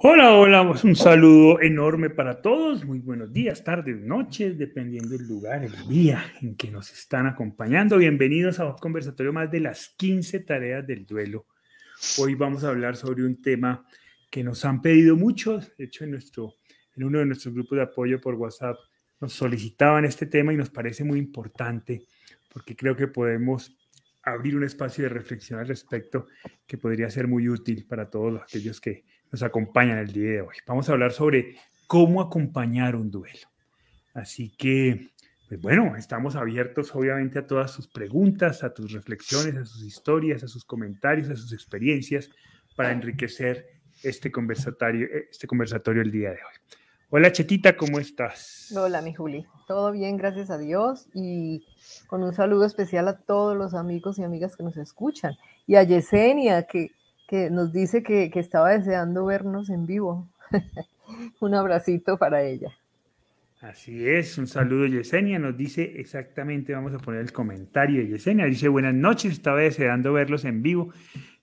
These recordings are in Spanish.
Hola, hola, un saludo enorme para todos. Muy buenos días, tardes, noches, dependiendo del lugar, el día en que nos están acompañando. Bienvenidos a un conversatorio más de las 15 tareas del duelo. Hoy vamos a hablar sobre un tema que nos han pedido muchos. De hecho, en, nuestro, en uno de nuestros grupos de apoyo por WhatsApp nos solicitaban este tema y nos parece muy importante porque creo que podemos abrir un espacio de reflexión al respecto que podría ser muy útil para todos aquellos que nos acompañan el día de hoy. Vamos a hablar sobre cómo acompañar un duelo. Así que, pues bueno, estamos abiertos obviamente a todas sus preguntas, a tus reflexiones, a sus historias, a sus comentarios, a sus experiencias para enriquecer este conversatorio, este conversatorio el día de hoy. Hola Chetita, ¿cómo estás? Hola mi Juli, todo bien, gracias a Dios y con un saludo especial a todos los amigos y amigas que nos escuchan y a Yesenia que que nos dice que, estaba deseando vernos en vivo. un abracito para ella. Así es, un saludo Yesenia, nos dice exactamente, vamos a poner el comentario de Yesenia, dice buenas noches, estaba deseando verlos en vivo,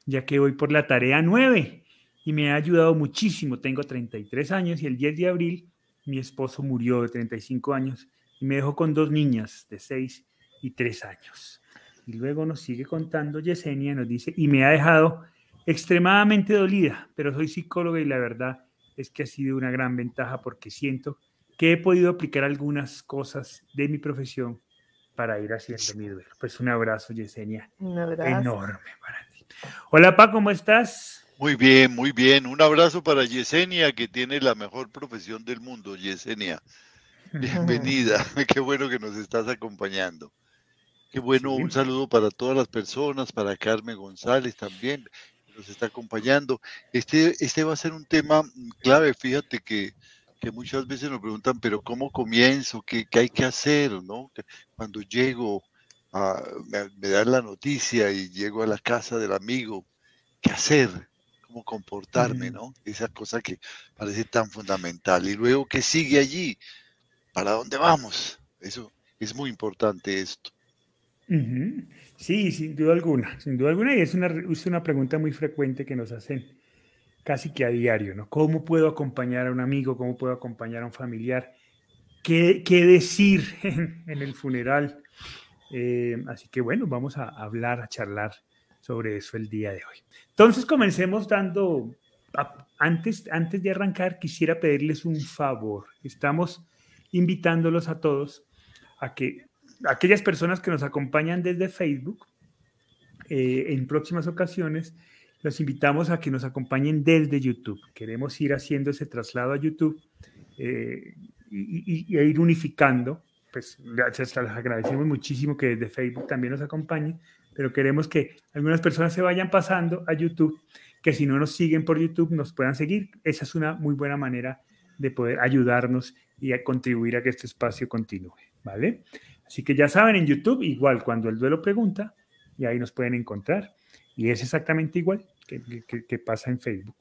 ya que voy por la tarea 9 y me ha ayudado muchísimo, tengo 33 años y el 10 de abril mi esposo murió de 35 años y me dejó con dos niñas de 6 y 3 años. Y luego nos sigue contando Yesenia, nos dice, y me ha dejado extremadamente dolida, pero soy psicóloga y la verdad es que ha sido una gran ventaja porque siento que he podido aplicar algunas cosas de mi profesión para ir haciendo mi duelo. Pues un abrazo, Yesenia. Un abrazo. Enorme para ti. Hola, Pa, ¿cómo estás? Muy bien, muy bien. Un abrazo para Yesenia, que tiene la mejor profesión del mundo, Yesenia. Bienvenida. Qué bueno que nos estás acompañando. Qué bueno, un saludo para todas las personas, para Carmen González también nos está acompañando. Este, este va a ser un tema clave, fíjate que, que muchas veces nos preguntan, pero ¿cómo comienzo? ¿Qué, qué hay que hacer? ¿no? Cuando llego, a, me, dan la noticia y llego a la casa del amigo, ¿qué hacer? ¿Cómo comportarme? ¿no? Esa cosa que parece tan fundamental. Y luego, ¿qué sigue allí? ¿Para dónde vamos? Eso es muy importante esto. Sí, sin duda alguna, sin duda alguna, y es una, es una pregunta muy frecuente que nos hacen casi que a diario, ¿no? ¿Cómo puedo acompañar a un amigo? ¿Cómo puedo acompañar a un familiar? ¿Qué, qué decir en, el funeral? Eh, así que bueno, vamos a hablar, a charlar sobre eso el día de hoy. Entonces comencemos dando, antes, antes de arrancar, quisiera pedirles un favor. Estamos invitándolos a todos a que aquellas personas que nos acompañan desde Facebook, eh, en próximas ocasiones, los invitamos a que nos acompañen desde YouTube. Queremos ir haciendo ese traslado a YouTube eh, y, ir unificando. Pues les agradecemos muchísimo que desde Facebook también nos acompañen, pero queremos que algunas personas se vayan pasando a YouTube, que si no nos siguen por YouTube nos puedan seguir. Esa es una muy buena manera de poder ayudarnos y contribuir a que este espacio continúe, ¿vale? Así que ya saben, en YouTube, igual cuando el duelo pregunta, y ahí nos pueden encontrar. Y es exactamente igual que, pasa en Facebook.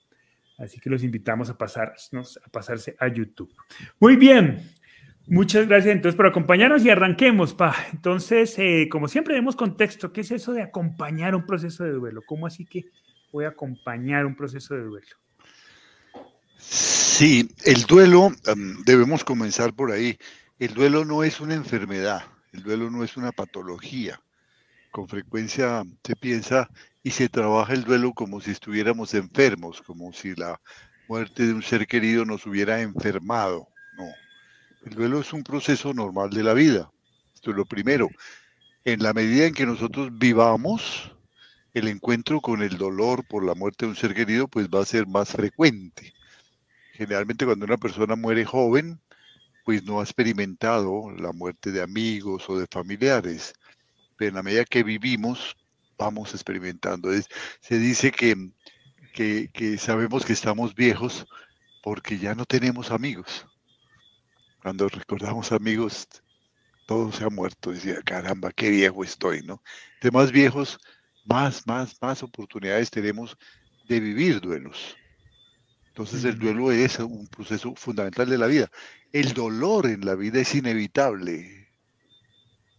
Así que los invitamos a, pasarnos, a pasarse a YouTube. Muy bien. Muchas gracias entonces por acompañarnos y arranquemos, pa. Entonces, eh, como siempre, demos contexto. ¿Qué es eso de acompañar un proceso de duelo? ¿Cómo así que voy a acompañar un proceso de duelo? Sí, el duelo, em, debemos comenzar por ahí. El duelo no es una enfermedad. El duelo no es una patología. Con frecuencia se piensa y se trabaja el duelo como si estuviéramos enfermos, como si la muerte de un ser querido nos hubiera enfermado. No. El duelo es un proceso normal de la vida. Esto es lo primero. En la medida en que nosotros vivamos, el encuentro con el dolor por la muerte de un ser querido pues va a ser más frecuente. Generalmente cuando una persona muere joven, pues no ha experimentado la muerte de amigos o de familiares. Pero en la medida que vivimos, vamos experimentando. se dice que, que, sabemos que estamos viejos porque ya no tenemos amigos. Cuando recordamos amigos, todo se ha muerto. Decía, caramba, qué viejo estoy, ¿no? De más viejos, más, más, más oportunidades tenemos de vivir duelos. Entonces el duelo es un proceso fundamental de la vida. El dolor en la vida es inevitable.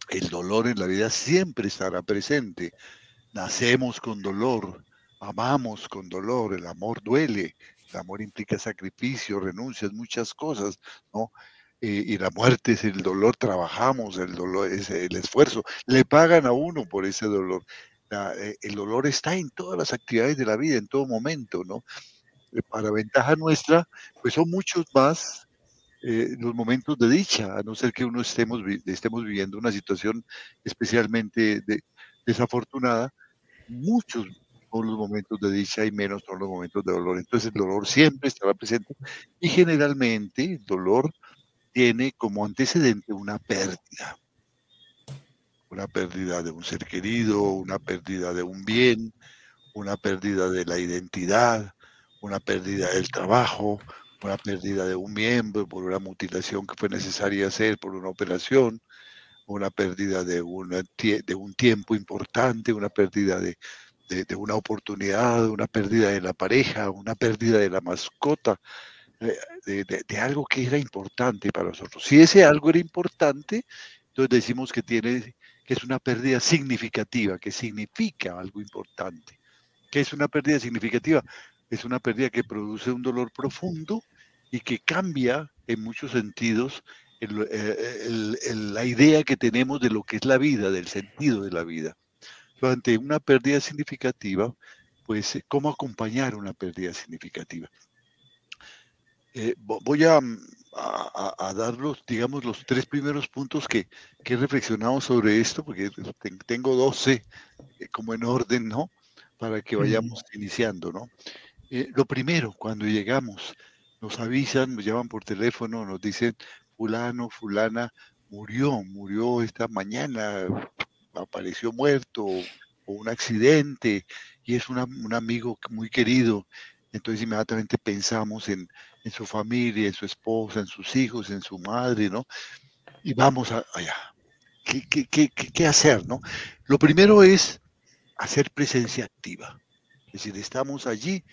El dolor en la vida siempre estará presente. Nacemos con dolor, amamos con dolor, el amor duele, el amor implica sacrificio, renuncias, muchas cosas, ¿no? Eh, y la muerte es el dolor, trabajamos, el dolor es el esfuerzo, le pagan a uno por ese dolor. Eh, el dolor está en todas las actividades de la vida, en todo momento, ¿no? Eh, para ventaja nuestra, pues son muchos más los momentos de dicha, a no ser que uno estemos, estemos viviendo una situación especialmente desafortunada, muchos son los momentos de dicha y menos son los momentos de dolor. Entonces el dolor siempre estará presente y generalmente el dolor tiene como antecedente una pérdida. Una pérdida de un ser querido, una pérdida de un bien, una pérdida de la identidad, una pérdida del trabajo, una pérdida de un miembro por una mutilación que fue necesaria hacer, por una operación, una pérdida de, una, un tiempo importante, una pérdida de, una oportunidad, una pérdida de la pareja, una pérdida de la mascota, de, algo que era importante para nosotros. Si ese algo era importante, entonces decimos que tiene que es una pérdida significativa, que significa algo importante. ¿Qué es una pérdida significativa? Es una pérdida que produce un dolor profundo y que cambia en muchos sentidos la idea que tenemos de lo que es la vida, del sentido de la vida. Ante una pérdida significativa, pues, ¿cómo acompañar una pérdida significativa? Eh, voy mm, a, dar los, digamos, los tres primeros puntos que, he reflexionado sobre esto, porque tengo 12 eh, como en orden, ¿no? Para que vayamos iniciando, ¿no? Eh, lo primero, cuando llegamos, nos avisan, nos llaman por teléfono, nos dicen, fulano, fulana, murió, murió esta mañana, apareció muerto, o un accidente, y es un amigo muy querido. Entonces inmediatamente pensamos en, en su familia, en su esposa, en sus hijos, en su madre, ¿no? Y vamos allá. ¿Qué, qué, hacer, no? Lo primero es hacer presencia activa. Es decir, estamos allí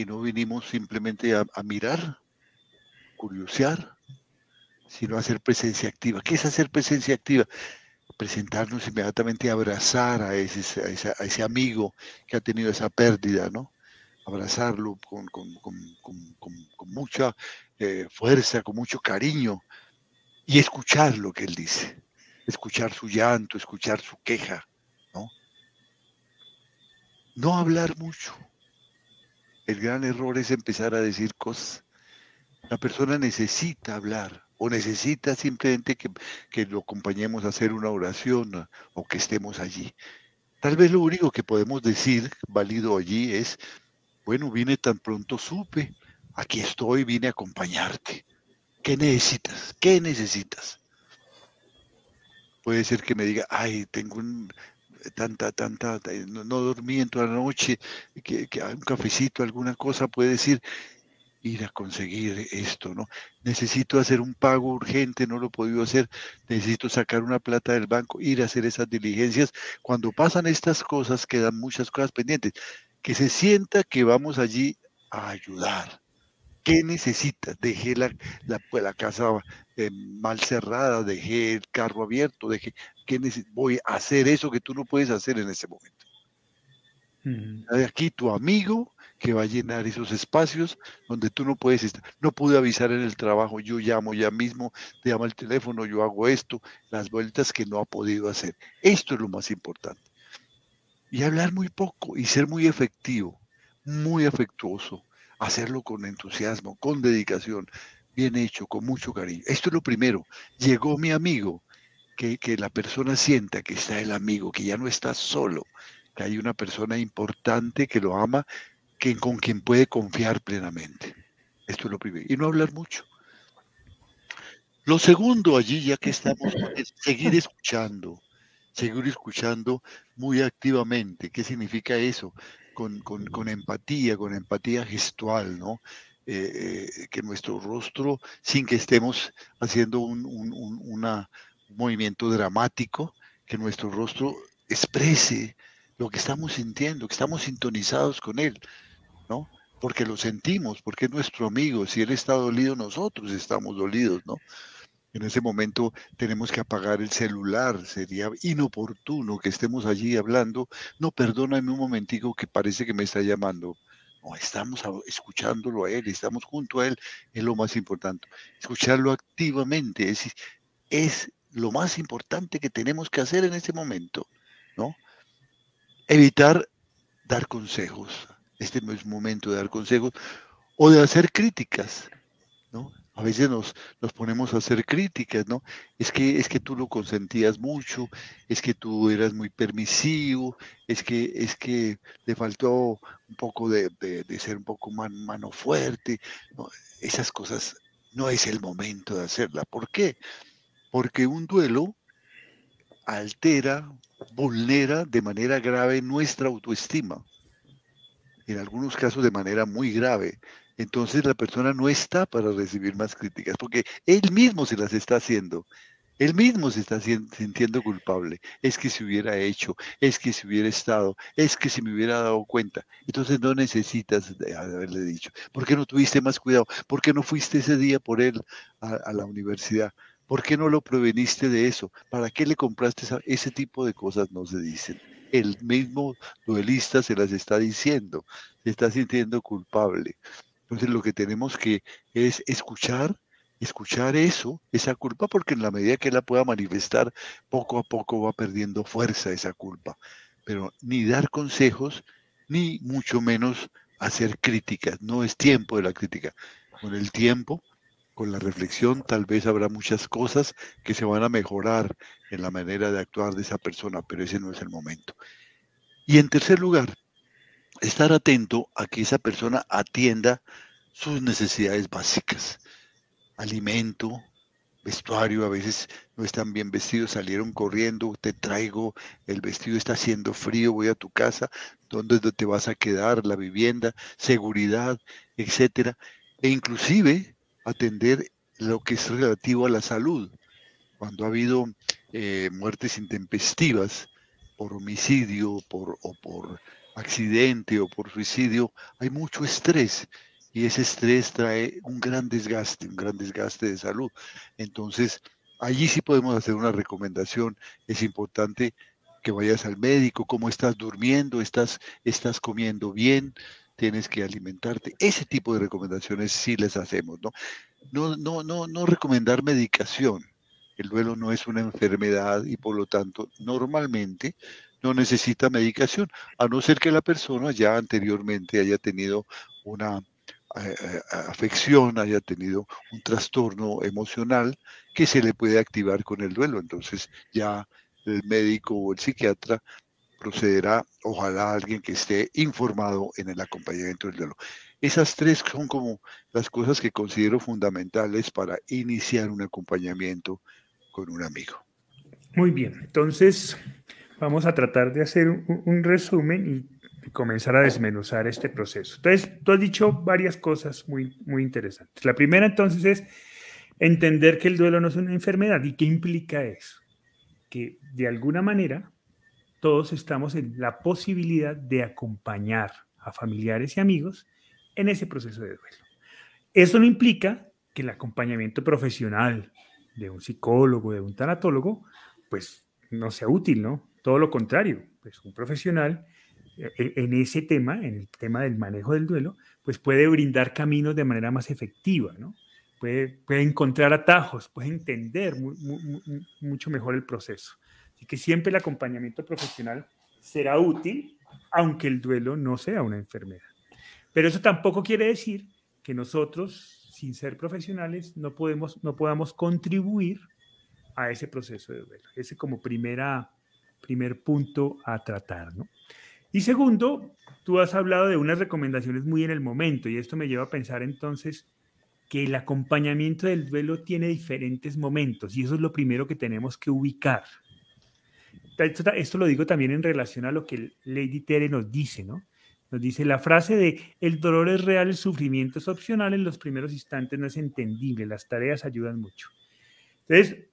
y no vinimos simplemente a, mirar, curiosear, sino a hacer presencia activa. ¿Qué es hacer presencia activa? Presentarnos inmediatamente, abrazar a ese, amigo que ha tenido esa pérdida, ¿no? abrazarlo con, mucha eh, fuerza, con mucho cariño y escuchar lo que él dice, escuchar su llanto, escuchar su queja, ¿no? No hablar mucho. El gran error es empezar a decir cosas. La persona necesita hablar o necesita simplemente que, que lo acompañemos a hacer una oración o que estemos allí. Tal vez lo único que podemos decir, válido allí, es bueno, vine tan pronto supe, aquí estoy, vine a acompañarte. ¿Qué necesitas? ¿Qué necesitas? Puede ser que me diga, ay, tengo un, tanta, tanta, no, dormí en toda la noche, que, que, un cafecito, alguna cosa, puede decir, ir a conseguir esto, ¿no? Necesito hacer un pago urgente, no lo he podido hacer, necesito sacar una plata del banco, ir a hacer esas diligencias. Cuando pasan estas cosas, quedan muchas cosas pendientes que se sienta que vamos allí a ayudar. ¿Qué necesita? Dejé la, la, pues, casa eh, mal cerrada, dejé el carro abierto, dejé, ¿qué voy a hacer eso que tú no puedes hacer en ese momento. De aquí tu amigo que va a llenar esos espacios donde tú no puedes estar. No pude avisar en el trabajo, yo llamo ya mismo, te llama el teléfono, yo hago esto, las vueltas que no ha podido hacer. Esto es lo más importante y hablar muy poco y ser muy efectivo, muy afectuoso, hacerlo con entusiasmo, con dedicación, bien hecho, con mucho cariño. Esto es lo primero. Llegó mi amigo, que, la persona sienta que está el amigo, que ya no está solo, que hay una persona importante que lo ama, que, con quien puede confiar plenamente. Esto es lo primero. Y no hablar mucho. Lo segundo allí, ya que estamos, es seguir escuchando seguir escuchando muy activamente. ¿Qué significa eso? Con, empatía, con empatía gestual, ¿no? Eh, eh, que nuestro rostro, sin que estemos haciendo un, movimiento dramático, que nuestro rostro exprese lo que estamos sintiendo, que estamos sintonizados con él, ¿no? Porque lo sentimos, porque es nuestro amigo. Si él está dolido, nosotros estamos dolidos, ¿no? En ese momento tenemos que apagar el celular. Sería inoportuno que estemos allí hablando. No, perdóname un momentico que parece que me está llamando. No, estamos escuchándolo a él, estamos junto a él, es lo más importante. Escucharlo activamente es, es lo más importante que tenemos que hacer en este momento, ¿no? Evitar dar consejos. Este no es momento de dar consejos o de hacer críticas, ¿no? A veces nos, nos ponemos a hacer críticas, ¿no? Es que, es que tú lo consentías mucho, es que tú eras muy permisivo, es que, es que le faltó un poco de, ser un poco más mano fuerte. Esas cosas no es el momento de hacerla. ¿Por qué? Porque un duelo altera, vulnera de manera grave nuestra autoestima. En algunos casos de manera muy grave entonces la persona no está para recibir más críticas, porque él mismo se las está haciendo. Él mismo se está sintiendo culpable. Es que se hubiera hecho, es que se hubiera estado, es que se me hubiera dado cuenta. Entonces no necesitas haberle dicho. ¿Por qué no tuviste más cuidado? ¿Por qué no fuiste ese día por él a, la universidad? ¿Por qué no lo preveniste de eso? ¿Para qué le compraste ese tipo de cosas? No se dicen. El mismo duelista se las está diciendo. Se está sintiendo culpable. Entonces lo que tenemos que es escuchar, escuchar eso, esa culpa, porque en la medida que la pueda manifestar, poco a poco va perdiendo fuerza esa culpa. Pero ni dar consejos, ni mucho menos hacer críticas. No es tiempo de la crítica. Con el tiempo, con la reflexión, tal vez habrá muchas cosas que se van a mejorar en la manera de actuar de esa persona, pero ese no es el momento. Y en tercer lugar, estar atento a que esa persona atienda sus necesidades básicas. Alimento, vestuario, a veces no están bien vestidos, salieron corriendo, te traigo, el vestido está haciendo frío, voy a tu casa, ¿dónde te vas a quedar? La vivienda, seguridad, etcétera. E inclusive atender lo que es relativo a la salud. Cuando ha habido eh, muertes intempestivas por homicidio por, o por accidente o por suicidio, hay mucho estrés y ese estrés trae un gran desgaste, un gran desgaste de salud. Entonces, allí sí podemos hacer una recomendación. Es importante que vayas al médico, cómo estás durmiendo, estás, estás comiendo bien, tienes que alimentarte. Ese tipo de recomendaciones sí les hacemos, ¿no? No, no, no, no recomendar medicación. El duelo no es una enfermedad y por lo tanto normalmente no necesita medicación, a no ser que la persona ya anteriormente haya tenido una eh, eh, afección, haya tenido un trastorno emocional que se le puede activar con el duelo. Entonces ya el médico o el psiquiatra procederá, ojalá alguien que esté informado en el acompañamiento del duelo. Esas tres son como las cosas que considero fundamentales para iniciar un acompañamiento con un amigo. Muy bien, entonces vamos a tratar de hacer un, resumen y comenzar a desmenuzar este proceso. Entonces, tú has dicho varias cosas muy, muy interesantes. La primera entonces es entender que el duelo no es una enfermedad. ¿Y qué implica eso? Que de alguna manera todos estamos en la posibilidad de acompañar a familiares y amigos en ese proceso de duelo. Eso no implica que el acompañamiento profesional de un psicólogo, de un tanatólogo, pues no sea útil, ¿no? Todo lo contrario, pues un profesional eh, en ese tema, en el tema del manejo del duelo, pues puede brindar caminos de manera más efectiva, ¿no? Puede, puede encontrar atajos, puede entender mucho mejor el proceso. Así que siempre el acompañamiento profesional será útil, aunque el duelo no sea una enfermedad. Pero eso tampoco quiere decir que nosotros, sin ser profesionales, no, podemos, no podamos contribuir a ese proceso de duelo. Ese como primera, primer punto a tratar, ¿no? Y segundo, tú has hablado de unas recomendaciones muy en el momento y esto me lleva a pensar entonces que el acompañamiento del duelo tiene diferentes momentos y eso es lo primero que tenemos que ubicar. Esto, lo digo también en relación a lo que Lady Tere nos dice, ¿no? Nos dice la frase de el dolor es real, el sufrimiento es opcional, en los primeros instantes no es entendible, las tareas ayudan mucho. Entonces,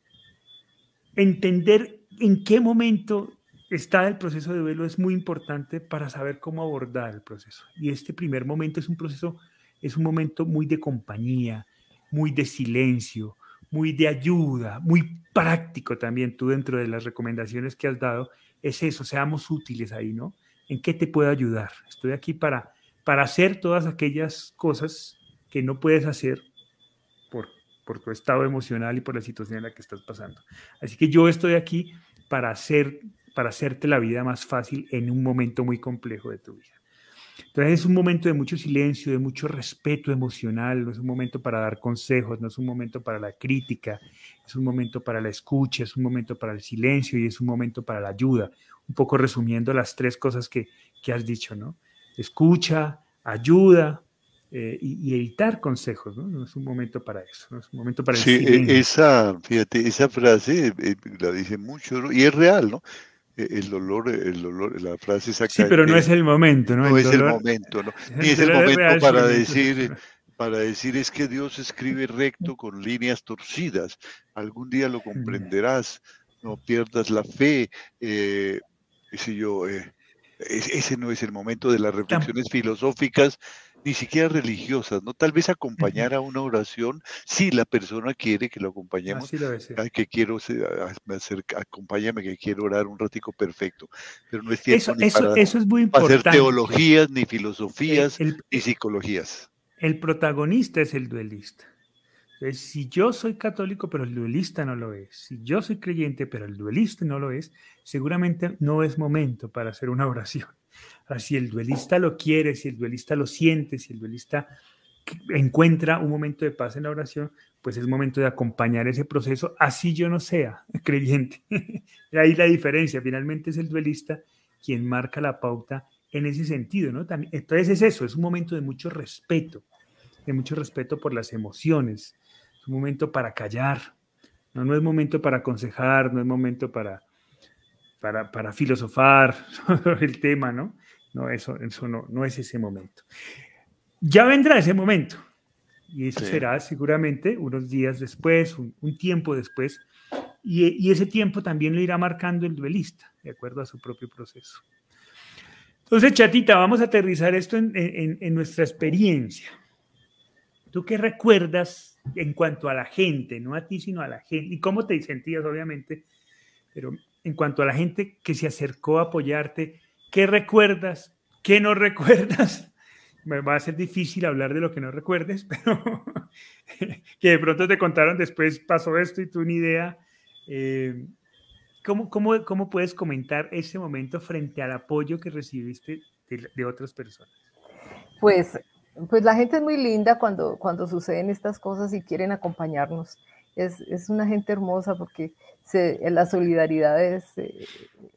entender en qué momento está el proceso de duelo es muy importante para saber cómo abordar el proceso. Y este primer momento es un proceso, es un momento muy de compañía, muy de silencio, muy de ayuda, muy práctico también, tú dentro de las recomendaciones que has dado, es eso, seamos útiles ahí, ¿no? ¿En qué te puedo ayudar? Estoy aquí para, para hacer todas aquellas cosas que no puedes hacer por, por tu estado emocional y por la situación en la que estás pasando. Así que yo estoy aquí para, hacer, para hacerte la vida más fácil en un momento muy complejo de tu vida. Entonces es un momento de mucho silencio, de mucho respeto emocional, no es un momento para dar consejos, no es un momento para la crítica, es un momento para la escucha, es un momento para el silencio y es un momento para la ayuda. Un poco resumiendo las tres cosas que, que has dicho, ¿no? Escucha, ayuda eh, y, evitar consejos, ¿no? No es un momento para eso, no es un momento para el sí, e, esa, fíjate, esa frase eh, la dice mucho y es real, ¿no? E, el dolor, el dolor, la frase exacta. Sí, pero no es el momento, ¿no? No es el momento, ¿no? Ni es el momento para decir, para decir es que Dios escribe recto con líneas torcidas. Algún día lo comprenderás, no pierdas la fe, eh, yo, eh, ese no es el momento de las reflexiones filosóficas ni siquiera religiosas, ¿no? Tal vez acompañar a una oración, si la persona quiere que lo acompañemos, que quiero, acompáñame que quiero orar un ratico perfecto, pero no es tiempo eso, eso, es muy importante. hacer teologías, ni filosofías, ni psicologías. El protagonista es el duelista. Si yo soy católico, pero el duelista no lo es, si yo soy creyente, pero el duelista no lo es, seguramente no es momento para hacer una oración si el duelista lo quiere, si el duelista lo siente, si el duelista encuentra un momento de paz en la oración, pues es momento de acompañar ese proceso, así yo no sea creyente. Ahí la diferencia, finalmente es el duelista quien marca la pauta en ese sentido, ¿no? También, entonces es eso, es un momento de mucho respeto, de mucho respeto por las emociones, es un momento para callar, no, no es momento para aconsejar, no es momento para, para, para filosofar sobre el tema, ¿no? No, eso, eso no, no es ese momento. Ya vendrá ese momento. Y eso será seguramente unos días después, un, tiempo después. Y, y, ese tiempo también lo irá marcando el duelista, de acuerdo a su propio proceso. Entonces, chatita, vamos a aterrizar esto en, en, en nuestra experiencia. ¿Tú qué recuerdas en cuanto a la gente, no a ti, sino a la gente? ¿Y cómo te sentías, obviamente? Pero en cuanto a la gente que se acercó a apoyarte, ¿qué recuerdas? ¿Qué no recuerdas? Me va a ser difícil hablar de lo que no recuerdes, pero que de pronto te contaron después pasó esto y tú ni idea. Eh, ¿cómo, puedes comentar ese momento frente al apoyo que recibiste de, de, otras personas? Pues, pues la gente es muy linda cuando, cuando suceden estas cosas y quieren acompañarnos. Es, es una gente hermosa porque la solidaridad es, eh,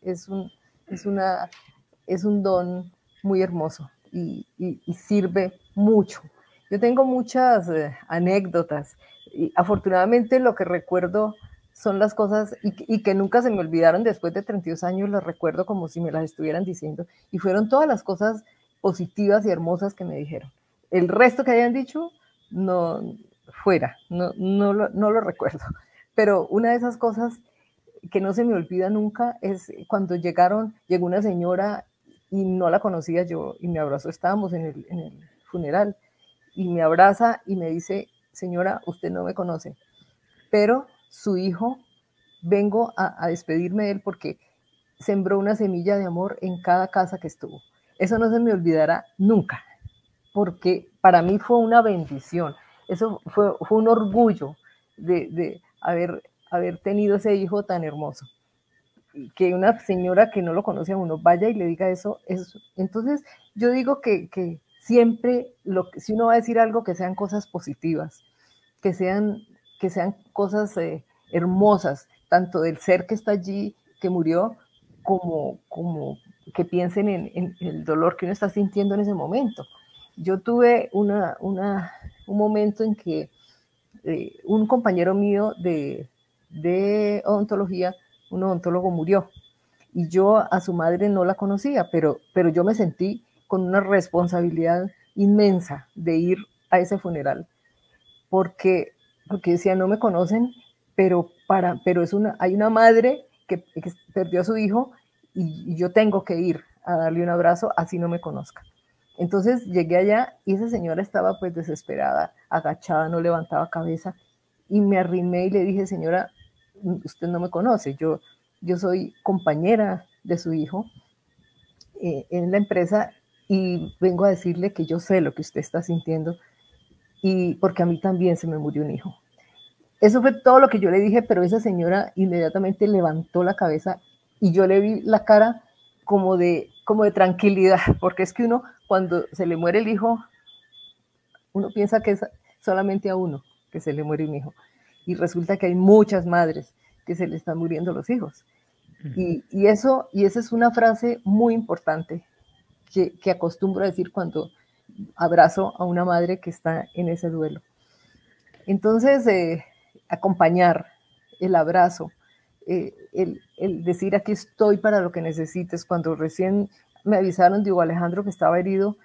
es, un, es, una, es un don muy hermoso y, sirve mucho. Yo tengo muchas eh, anécdotas y afortunadamente lo que recuerdo son las cosas y, que nunca se me olvidaron después de 32 años, las recuerdo como si me las estuvieran diciendo y fueron todas las cosas positivas y hermosas que me dijeron. El resto que hayan dicho, no, fuera, no, no, lo recuerdo. Pero una de esas cosas que no se me olvida nunca es cuando llegaron, llegó una señora y no la conocía yo y me abrazó, estábamos en el, en el funeral y me abraza y me dice, señora, usted no me conoce, pero su hijo, vengo a, a despedirme de él porque sembró una semilla de amor en cada casa que estuvo. Eso no se me olvidará nunca, porque para mí fue una bendición, eso fue, fue un orgullo de, de haber, haber tenido ese hijo tan hermoso. Que una señora que no lo conoce a uno vaya y le diga eso, es, entonces yo digo que, que siempre, lo, si uno va a decir algo, que sean cosas positivas, que sean, que sean cosas eh, hermosas, tanto del ser que está allí, que murió, como, como que piensen en, en, el dolor que uno está sintiendo en ese momento. Yo tuve un momento en que eh, un compañero mío de, odontología, un odontólogo murió y yo a su madre no la conocía, pero, yo me sentí con una responsabilidad inmensa de ir a ese funeral, porque, porque decía, no me conocen, pero, para, pero es una, hay una madre que, perdió a su hijo y, y, yo tengo que ir a darle un abrazo así no me conozca. Entonces llegué allá y esa señora estaba pues desesperada, agachada, no levantaba cabeza y me arrimé y le dije, señora, usted no me conoce, yo, yo soy compañera de su hijo eh, en la empresa y vengo a decirle que yo sé lo que usted está sintiendo y porque a mí también se me murió un hijo. Eso fue todo lo que yo le dije, pero esa señora inmediatamente levantó la cabeza y yo le vi la cara como de, como de tranquilidad, porque es que uno cuando se le muere el hijo, uno piensa que es solamente a uno que se le muere un hijo. Y resulta que hay muchas madres que se le están muriendo los hijos. Y, y eso, y esa es una frase muy importante que, que acostumbro a decir cuando abrazo a una madre que está en ese duelo. Entonces, eh, acompañar, el abrazo, eh, el, decir aquí estoy para lo que necesites. Cuando recién me avisaron, digo, Alejandro que estaba herido,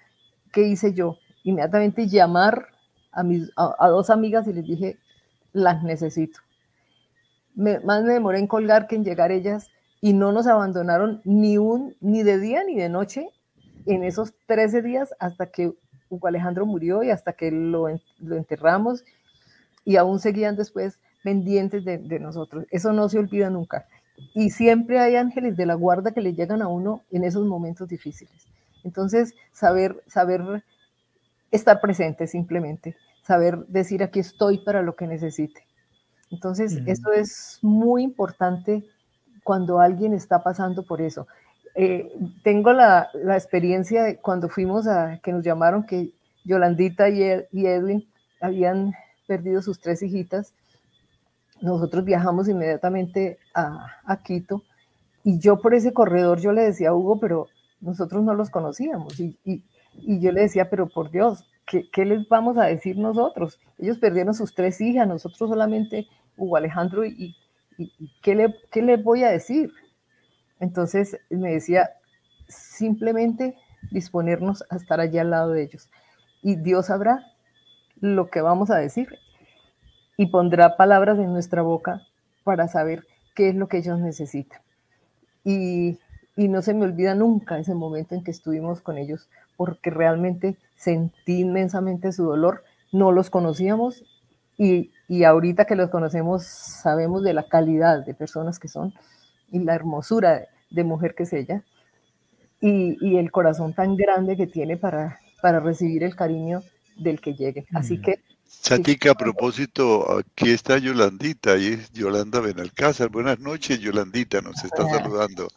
¿qué hice yo? Inmediatamente llamar a, mis, a, dos amigas y les dije, las necesito. Me, más me demoré en colgar que en llegar ellas y no nos abandonaron ni, un, ni de día ni de noche en esos 13 días hasta que Hugo Alejandro murió y hasta que lo, lo enterramos y aún seguían después pendientes de, nosotros. Eso no se olvida nunca. Y siempre hay ángeles de la guarda que le llegan a uno en esos momentos difíciles. Entonces, saber, saber estar presente simplemente, saber decir aquí estoy para lo que necesite. Entonces, eso es muy importante cuando alguien está pasando por eso. Eh, tengo la, la, experiencia de cuando fuimos a que nos llamaron que Yolandita y, y Edwin habían perdido sus tres hijitas. Nosotros viajamos inmediatamente a, Quito y yo por ese corredor yo le decía a Hugo, pero nosotros no los conocíamos y, yo le decía, pero por Dios, ¿qué, ¿qué, les vamos a decir nosotros? Ellos perdieron sus tres hijas, nosotros solamente Hugo Alejandro y, y ¿qué, le, ¿qué les voy a decir? Entonces me decía, simplemente disponernos a estar allí al lado de ellos. Y Dios sabrá lo que vamos a decir y pondrá palabras en nuestra boca para saber qué es lo que ellos necesitan. Y, y no se me olvida nunca ese momento en que estuvimos con ellos, porque realmente sentí inmensamente su dolor. No los conocíamos y, y ahorita que los conocemos sabemos de la calidad de personas que son y la hermosura de mujer que es ella y, y el corazón tan grande que tiene para, para recibir el cariño del que llegue. Así mm. que... Chatica, a propósito, aquí está Yolandita, y es Yolanda Benalcázar. Buenas noches, Yolandita, nos está saludando.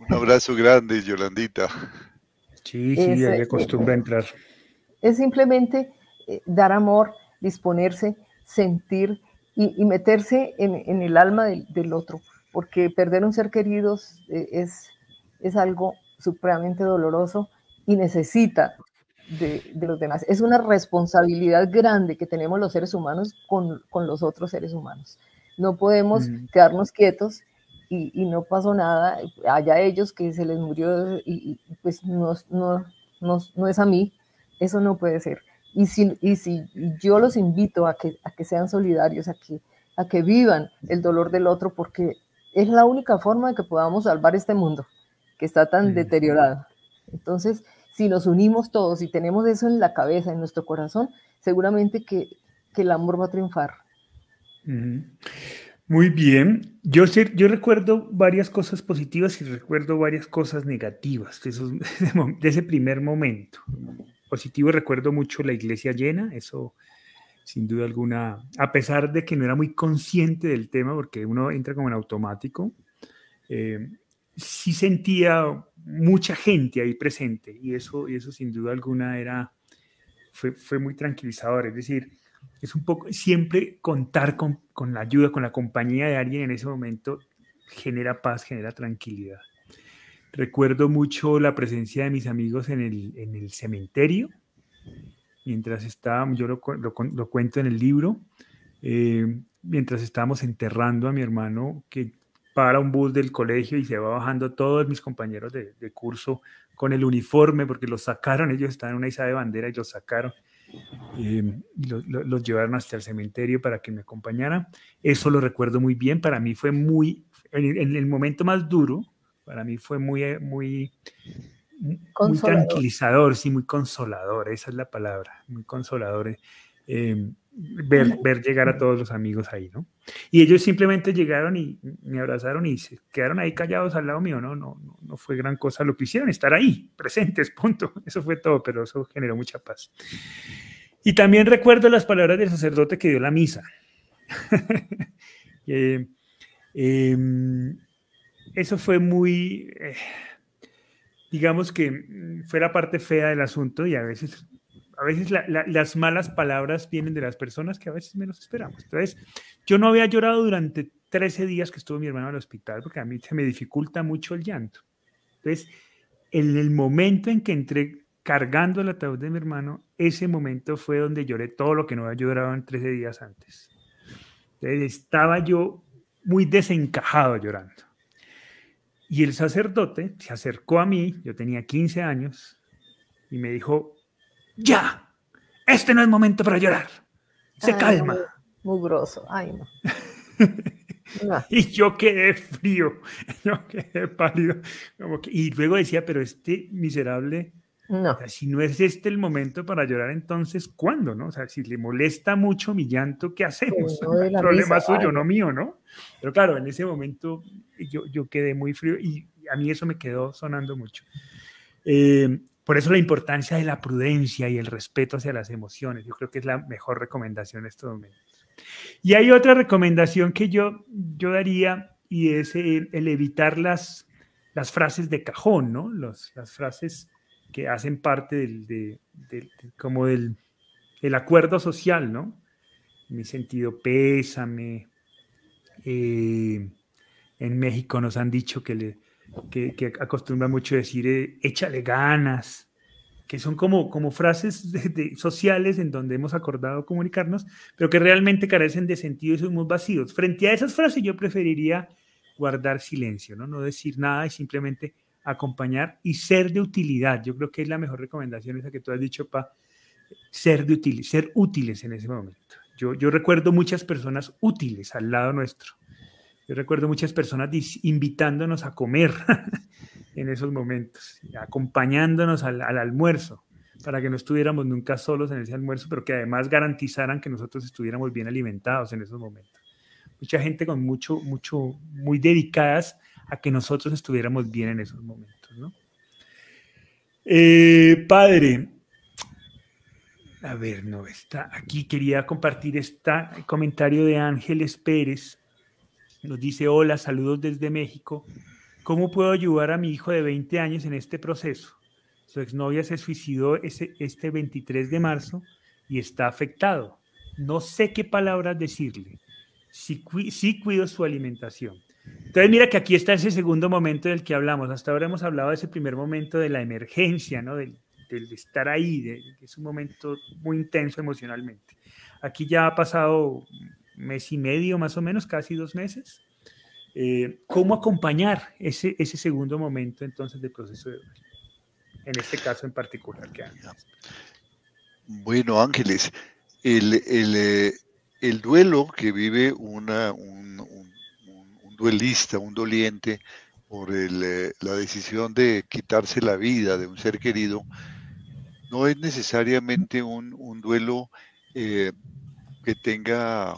Un abrazo grande, Yolandita. Sí, sí, es, acostumbra entrar. Es simplemente eh, dar amor, disponerse, sentir y, y meterse en, en, el alma del, del otro porque perder un ser querido eh, es, es algo supremamente doloroso y necesita de, de, los demás. Es una responsabilidad grande que tenemos los seres humanos con, con los otros seres humanos. No podemos mm. quedarnos quietos y, y, no pasó nada. Haya ellos que se les murió y, y pues no, no, no, no, es a mí. Eso no puede ser. Y si, y si yo los invito a que, a que sean solidarios, a que, a que vivan el dolor del otro, porque es la única forma de que podamos salvar este mundo que está tan mm. deteriorado. Entonces, si nos unimos todos y tenemos eso en la cabeza, en nuestro corazón, seguramente que, que el amor va a triunfar. Muy bien. Yo, yo recuerdo varias cosas positivas y recuerdo varias cosas negativas de, esos, ese primer momento. Positivo recuerdo mucho la iglesia llena, eso sin duda alguna, a pesar de que no era muy consciente del tema, porque uno entra como en automático, eh, sí sentía mucha gente ahí presente y eso, y eso sin duda alguna era, fue, fue muy tranquilizador. Es decir, es un poco, siempre contar con, con la ayuda, con la compañía de alguien en ese momento genera paz, genera tranquilidad. Recuerdo mucho la presencia de mis amigos en el, en el cementerio, mientras estábamos, yo lo, lo, lo cuento en el libro, eh, mientras estábamos enterrando a mi hermano que para un bus del colegio y se va bajando todos mis compañeros de, de curso con el uniforme porque los sacaron, ellos estaban en una isla de bandera y los sacaron. Eh, y los lo, lo llevaron hasta el cementerio para que me acompañaran. Eso lo recuerdo muy bien. Para mí fue muy, en, en el momento más duro, para mí fue muy, muy, muy tranquilizador, sí, muy consolador, esa es la palabra, muy consolador. eh, ver, ver llegar a todos los amigos ahí, ¿no? Y ellos simplemente llegaron y me abrazaron y se quedaron ahí callados al lado mío, ¿no? No, no, no fue gran cosa lo que hicieron, estar ahí, presentes, punto. Eso fue todo, pero eso generó mucha paz. Y también recuerdo las palabras del sacerdote que dio la misa. eh, eh, eso fue muy, eh, digamos que fue la parte fea del asunto y a veces, a veces la, la, las malas palabras vienen de las personas que a veces menos esperamos. Entonces, yo no había llorado durante 13 días que estuvo mi hermano en el hospital porque a mí se me dificulta mucho el llanto. Entonces, en el momento en que entré cargando el ataúd de mi hermano, ese momento fue donde lloré todo lo que no había llorado en 13 días antes. Entonces, estaba yo muy desencajado llorando. Y el sacerdote se acercó a mí, yo tenía 15 años, y me dijo, ya, este no es momento para llorar, se Ay, calma. Grosso, ay no. No. Y yo quedé frío, yo quedé pálido. Como que, y luego decía, pero este miserable, No, o sea, si no es este el momento para llorar, entonces, ¿cuándo? No? O sea, si le molesta mucho mi llanto, ¿qué hacemos? no de la Problema misa, suyo, ay. no mío, ¿no? Pero claro, en ese momento yo, yo quedé muy frío y a mí eso me quedó sonando mucho. Eh, por eso la importancia de la prudencia y el respeto hacia las emociones. Yo creo que es la mejor recomendación en estos momentos. Y hay otra recomendación que yo, yo daría y es el, evitar las, las frases de cajón, ¿no? Las frases que hacen parte del, de, del- de- como del el acuerdo social, ¿no? Mi sentido, pésame. eh, en México nos han dicho que, le, que, que acostumbra mucho decir eh, échale ganas, que son como, como frases de- de- sociales en donde hemos acordado comunicarnos, pero que realmente carecen de sentido y son muy vacíos. Frente a esas frases yo preferiría guardar silencio, ¿no? no decir nada y simplemente acompañar y ser de utilidad. Yo creo que es la mejor recomendación esa que tú has dicho, Pa, ser, de util, ser útiles en ese momento. Yo, yo recuerdo muchas personas útiles al lado nuestro. Yo recuerdo muchas personas invitándonos a comer en esos momentos, acompañándonos al, al almuerzo, para que no estuviéramos nunca solos en ese almuerzo, pero que además garantizaran que nosotros estuviéramos bien alimentados en esos momentos. Mucha gente con mucho, mucho, muy dedicadas a que nosotros estuviéramos bien en esos momentos, ¿no? Eh, padre, a ver, no está aquí. Quería compartir este comentario de Ángeles Pérez. Nos dice: Hola, saludos desde México. ¿Cómo puedo ayudar a mi hijo de 20 años en este proceso? Su exnovia se suicidó ese, este 23 de marzo y está afectado. No sé qué palabras decirle. Sí, sí cuido su alimentación. Entonces, mira que aquí está ese segundo momento del que hablamos. Hasta ahora hemos hablado de ese primer momento de la emergencia, ¿no? Del, del de estar ahí, de, es un momento muy intenso emocionalmente. Aquí ya ha pasado mes y medio, más o menos, casi dos meses. Eh, ¿Cómo acompañar ese, ese segundo momento entonces del proceso de duelo? En este caso en particular que. Bueno, Ángeles, el, el, eh, el duelo que vive una, un, un- un- un duelista, un doliente, por el, eh, la decisión de quitarse la vida de un ser querido, no es necesariamente un, un duelo eh, que tenga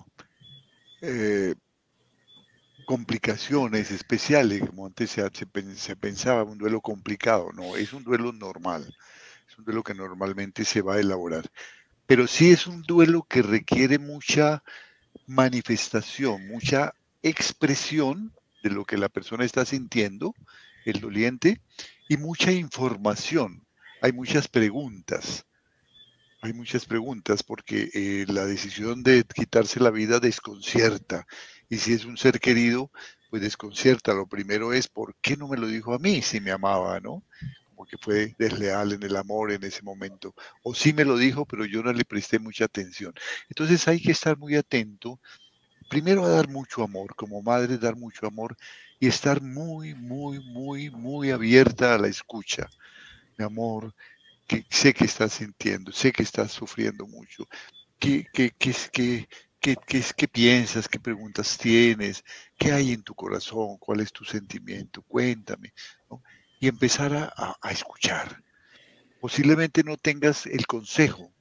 eh, complicaciones especiales, como antes se, se pen- se pensaba, un duelo complicado, no, es un duelo normal, es un duelo que normalmente se va a elaborar, pero sí es un duelo que requiere mucha manifestación, mucha expresión de lo que la persona está sintiendo, el doliente, y mucha información. Hay muchas preguntas. Hay muchas preguntas porque eh, la decisión de quitarse la vida desconcierta. Y si es un ser querido, pues desconcierta. Lo primero es, ¿por qué no me lo dijo a mí si me amaba, no? Como que fue desleal en el amor en ese momento. O sí me lo dijo, pero yo no le presté mucha atención. Entonces hay que estar muy atento. Primero a dar mucho amor, como madre dar mucho amor y estar muy, muy, muy, muy abierta a la escucha. Mi amor, que sé que estás sintiendo, sé que estás sufriendo mucho. ¿Qué, qué, qué, qué, qué, piensas? ¿Qué preguntas tienes? ¿Qué hay en tu corazón? ¿Cuál es tu sentimiento? Cuéntame. Y empezar a- a escuchar. Posiblemente no tengas el consejo,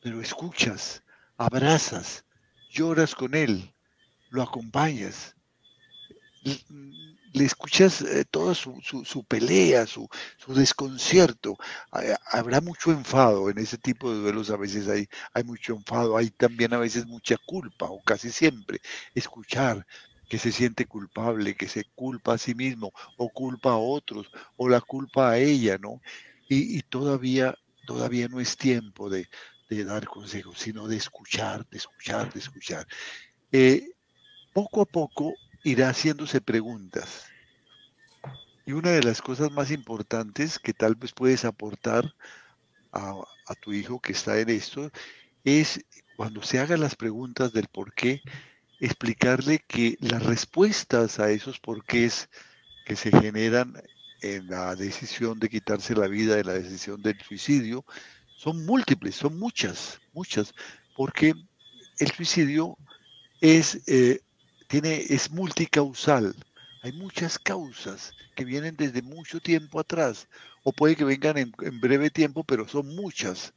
pero escuchas abrazas, lloras con él, lo acompañas, le escuchas eh, toda su, su, pelea, su, su, desconcierto. Habrá mucho enfado en ese tipo de duelos, a veces hay, hay mucho enfado, hay también a veces mucha culpa, o casi siempre. Escuchar que se siente culpable, que se culpa a sí mismo, o culpa a otros, o la culpa a ella, ¿no? Y, y todavía, todavía no es tiempo de, de, dar consejos, sino de escuchar, de escuchar, de escuchar. Eh, poco a poco irá haciéndose preguntas. Y una de las cosas más importantes que tal vez puedes aportar a, tu hijo que está en esto es cuando se hagan las preguntas del por qué, explicarle que las respuestas a esos porqués que se generan en la decisión de quitarse la vida, en la decisión del suicidio, son múltiples, son muchas, muchas, porque el suicidio es eh, tiene, es multicausal. Hay muchas causas que vienen desde mucho tiempo atrás, o puede que vengan en, breve tiempo, pero son muchas.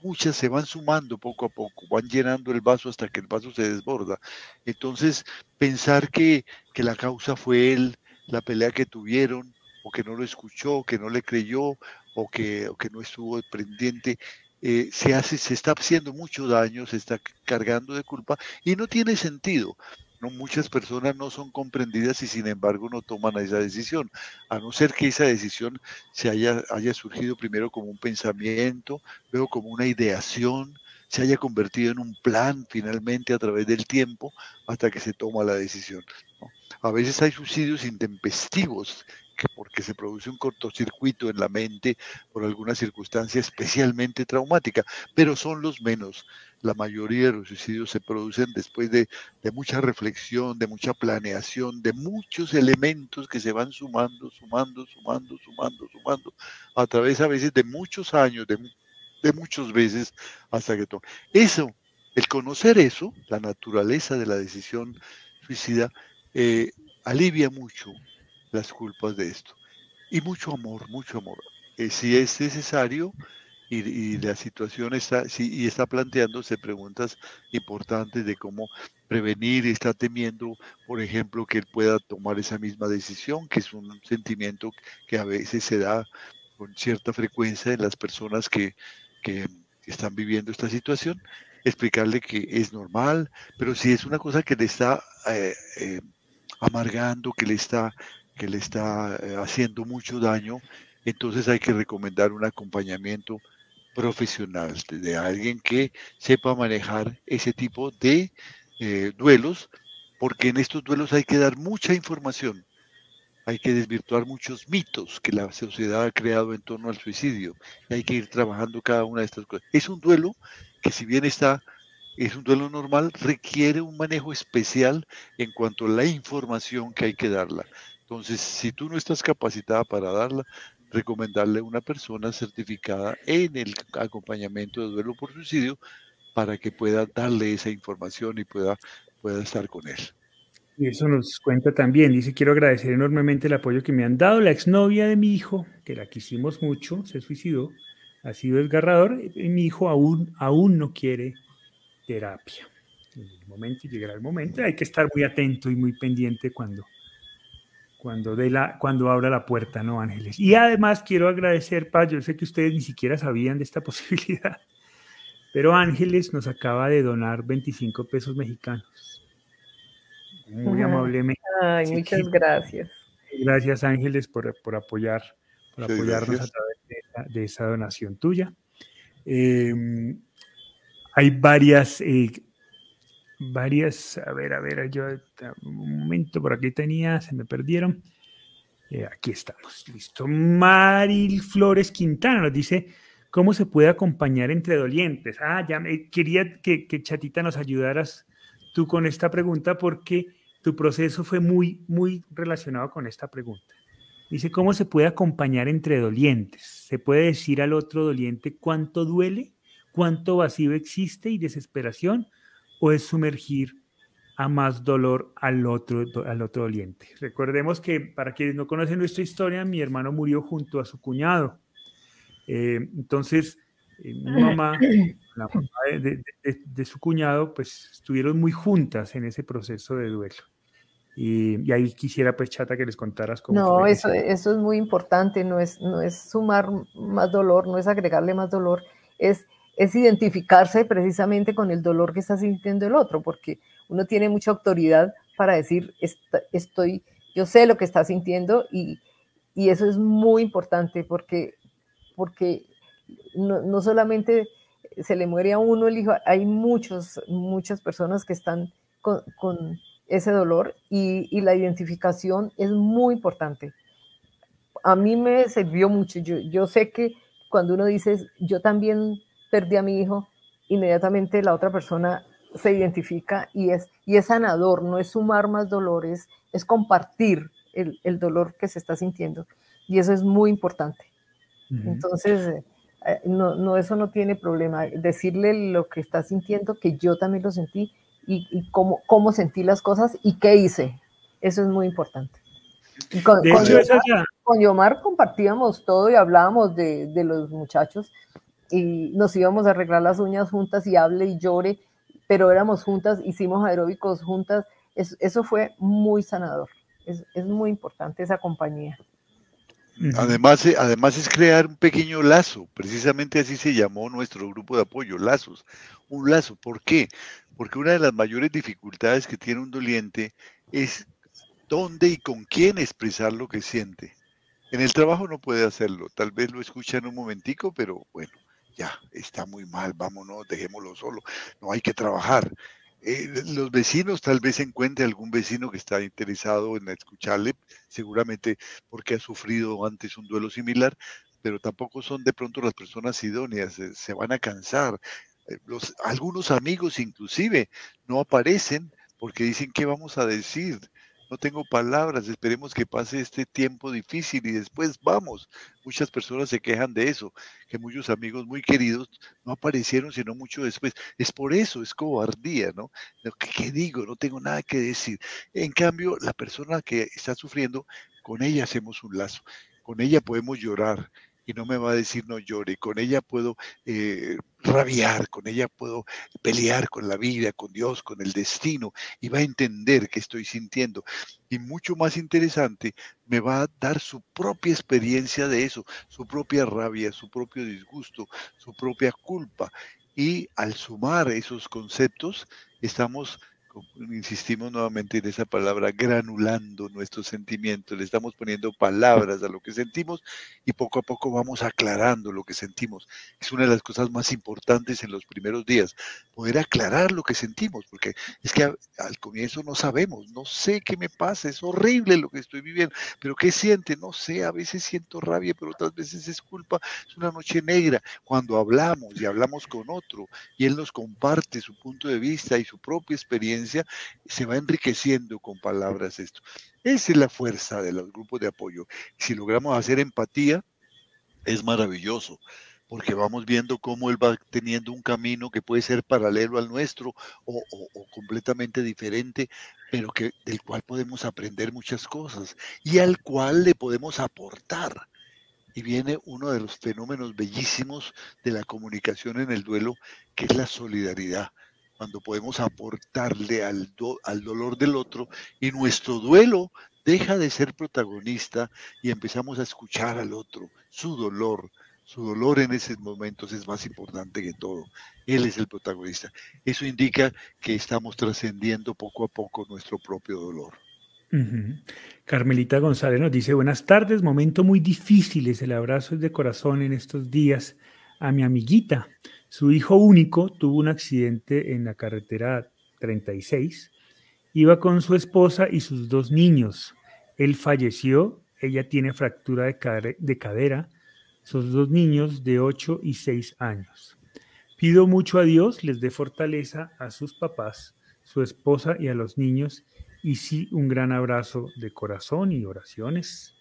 Muchas se van sumando poco a poco, van llenando el vaso hasta que el vaso se desborda. Entonces, pensar que, que la causa fue él, la pelea que tuvieron, o que no lo escuchó, que no le creyó, o que, que no estuvo pendiente, eh, se, hace, se está haciendo mucho daño, se está cargando de culpa y no tiene sentido. No, muchas personas no son comprendidas y sin embargo no toman esa decisión, a no ser que esa decisión se haya, haya surgido primero como un pensamiento, luego como una ideación, se haya convertido en un plan finalmente a través del tiempo hasta que se toma la decisión. A veces hay suicidios intempestivos porque se produce un cortocircuito en la mente por alguna circunstancia especialmente traumática, pero son los menos. La mayoría de los suicidios se producen después de, mucha reflexión, de mucha planeación, de muchos elementos que se van sumando, sumando, sumando, sumando, sumando, a través a veces de muchos años, de, de muchas veces hasta que toma. Eso, el conocer eso, la naturaleza de la decisión suicida, eh, alivia mucho las culpas de esto. Y mucho amor, mucho amor. Eh, si es necesario y, la situación está, si, y está planteándose preguntas importantes de cómo prevenir, está temiendo, por ejemplo, que él pueda tomar esa misma decisión, que es un sentimiento que a veces se da con cierta frecuencia en las personas que, que están viviendo esta situación, explicarle que es normal, pero si es una cosa que le está eh, eh, amargando, que le está que le está eh, haciendo mucho daño, entonces hay que recomendar un acompañamiento profesional de alguien que sepa manejar ese tipo de eh, duelos, porque en estos duelos hay que dar mucha información, hay que desvirtuar muchos mitos que la sociedad ha creado en torno al suicidio, y hay que ir trabajando cada una de estas cosas. Es un duelo que si bien está es un duelo normal, requiere un manejo especial en cuanto a la información que hay que darla. Entonces, si tú no estás capacitada para darla, recomendarle a una persona certificada en el acompañamiento de duelo por suicidio para que pueda darle esa información y pueda, pueda estar con él. Y eso nos cuenta también, dice, quiero agradecer enormemente el apoyo que me han dado. La exnovia de mi hijo, que la quisimos mucho, se suicidó, ha sido desgarrador y mi hijo aún, aún no quiere terapia. En el momento, llegará el momento, hay que estar muy atento y muy pendiente cuando cuando, de la, cuando abra la puerta, ¿no, Ángeles? Y además quiero agradecer, Paz, yo sé que ustedes ni siquiera sabían de esta posibilidad, pero Ángeles nos acaba de donar 25 pesos mexicanos. Muy amablemente. Ay, muchas gracias. Gracias, Ángeles, por, por apoyar, por apoyarnos a través de esa, donación tuya. Em, hay varias eh, varias, a ver, a ver, yo un momento por aquí tenía, se me perdieron. Eh, aquí estamos, listo. Maril Flores Quintana nos dice, ¿cómo se puede acompañar entre dolientes? Ah, ya me, quería que, que Chatita nos ayudaras tú con esta pregunta porque tu proceso fue muy, muy relacionado con esta pregunta. Dice, ¿cómo se puede acompañar entre dolientes? ¿Se puede decir al otro doliente cuánto duele, cuánto vacío existe y desesperación? O es sumergir a más dolor al otro, al otro doliente. Recordemos que, para quienes no conocen nuestra historia, mi hermano murió junto a su cuñado. Eh, entonces, eh, mi mamá, la mamá de, su cuñado, pues estuvieron muy juntas en ese proceso de duelo. Y, ahí quisiera, pues, Chata, que les contaras cómo. No, eso, eso es muy importante, no es, no es sumar más dolor, no es agregarle más dolor, es, es identificarse precisamente con el dolor que está sintiendo el otro, porque uno tiene mucha autoridad para decir, estoy, yo sé lo que está sintiendo y, eso es muy importante porque, porque no, no, solamente se le muere a uno el hijo, hay muchos, muchas personas que están con, con ese dolor y, y, la identificación es muy importante. A mí me sirvió mucho. Yo, yo sé que cuando uno dice, yo también perdí a mi hijo, inmediatamente la otra persona se identifica y es, y es sanador, no es sumar más dolores, es compartir el, el dolor que se está sintiendo. Y eso es muy importante. Entonces, eh, no, no, eso no tiene problema. Decirle lo que está sintiendo, que yo también lo sentí y, cómo, cómo, sentí las cosas y qué hice. Eso es muy importante. con, con, Yomar, compartíamos todo y hablábamos de, de, los muchachos y nos íbamos a arreglar las uñas juntas y hable y llore, pero éramos juntas, hicimos aeróbicos juntas. eso fue muy sanador. Es, es muy importante esa compañía. Además, eh, además es crear un pequeño lazo, precisamente así se llamó nuestro grupo de apoyo, lazos. Un lazo, ¿por qué? Porque una de las mayores dificultades que tiene un doliente es dónde y con quién expresar lo que siente. En el trabajo no puede hacerlo, tal vez lo escucha en un momentico, pero bueno, ya, está muy mal, vámonos, dejémoslo solo, no hay que trabajar. Eh, los vecinos tal vez encuentre algún vecino que está interesado en escucharle, seguramente porque ha sufrido antes un duelo similar, pero tampoco son de pronto las personas idóneas, se, van a cansar. Eh, algunos amigos inclusive no aparecen porque dicen qué vamos a decir, no tengo palabras, esperemos que pase este tiempo difícil y después vamos. Muchas personas se quejan de eso, que muchos amigos muy queridos no aparecieron sino mucho después. Es por eso, es cobardía, ¿no? ¿Qué, digo? No tengo nada que decir. En cambio, la persona que está sufriendo, con ella hacemos un lazo, con ella podemos llorar, y no me va a decir no llore. Con ella puedo eh, rabiar, con ella puedo pelear con la vida, con Dios, con el destino y va a entender qué estoy sintiendo. Y mucho más interesante, me va a dar su propia experiencia de eso, su propia rabia, su propio disgusto, su propia culpa. Y al sumar esos conceptos, estamos insistimos nuevamente en esa palabra, granulando nuestros sentimientos, le estamos poniendo palabras a lo que sentimos y poco a poco vamos aclarando lo que sentimos. Es una de las cosas más importantes en los primeros días, poder aclarar lo que sentimos, porque es que al comienzo no sabemos, no sé qué me pasa, es horrible lo que estoy viviendo, pero ¿qué siente? No sé, a veces siento rabia, pero otras veces es culpa, es una noche negra. Cuando hablamos y hablamos con otro y él nos comparte su punto de vista y su propia experiencia, se va enriqueciendo con palabras esto. Es la fuerza de los grupos de apoyo. Si logramos hacer empatía, es maravilloso, porque vamos viendo cómo él va teniendo un camino que puede ser paralelo al nuestro o, completamente diferente, pero que, del cual podemos aprender muchas cosas y al cual le podemos aportar. Y viene uno de los fenómenos bellísimos de la comunicación en el duelo, que es la solidaridad cuando podemos aportarle al, al dolor del otro y nuestro duelo deja de ser protagonista y empezamos a escuchar al otro, su dolor. Su dolor en esos momentos es más importante que todo. Él es el protagonista. Eso indica que estamos trascendiendo poco a poco nuestro propio dolor. Carmelita González nos dice, buenas tardes, momento muy difícil, es el abrazo de corazón en estos días a mi amiguita. Su hijo único tuvo un accidente en la carretera 36. Iba con su esposa y sus dos niños. Él falleció, ella tiene fractura de, cadera, sus dos niños de 8 y 6 años. Pido mucho a Dios les dé fortaleza a sus papás, su esposa y a los niños, y sí un gran abrazo de corazón y oraciones.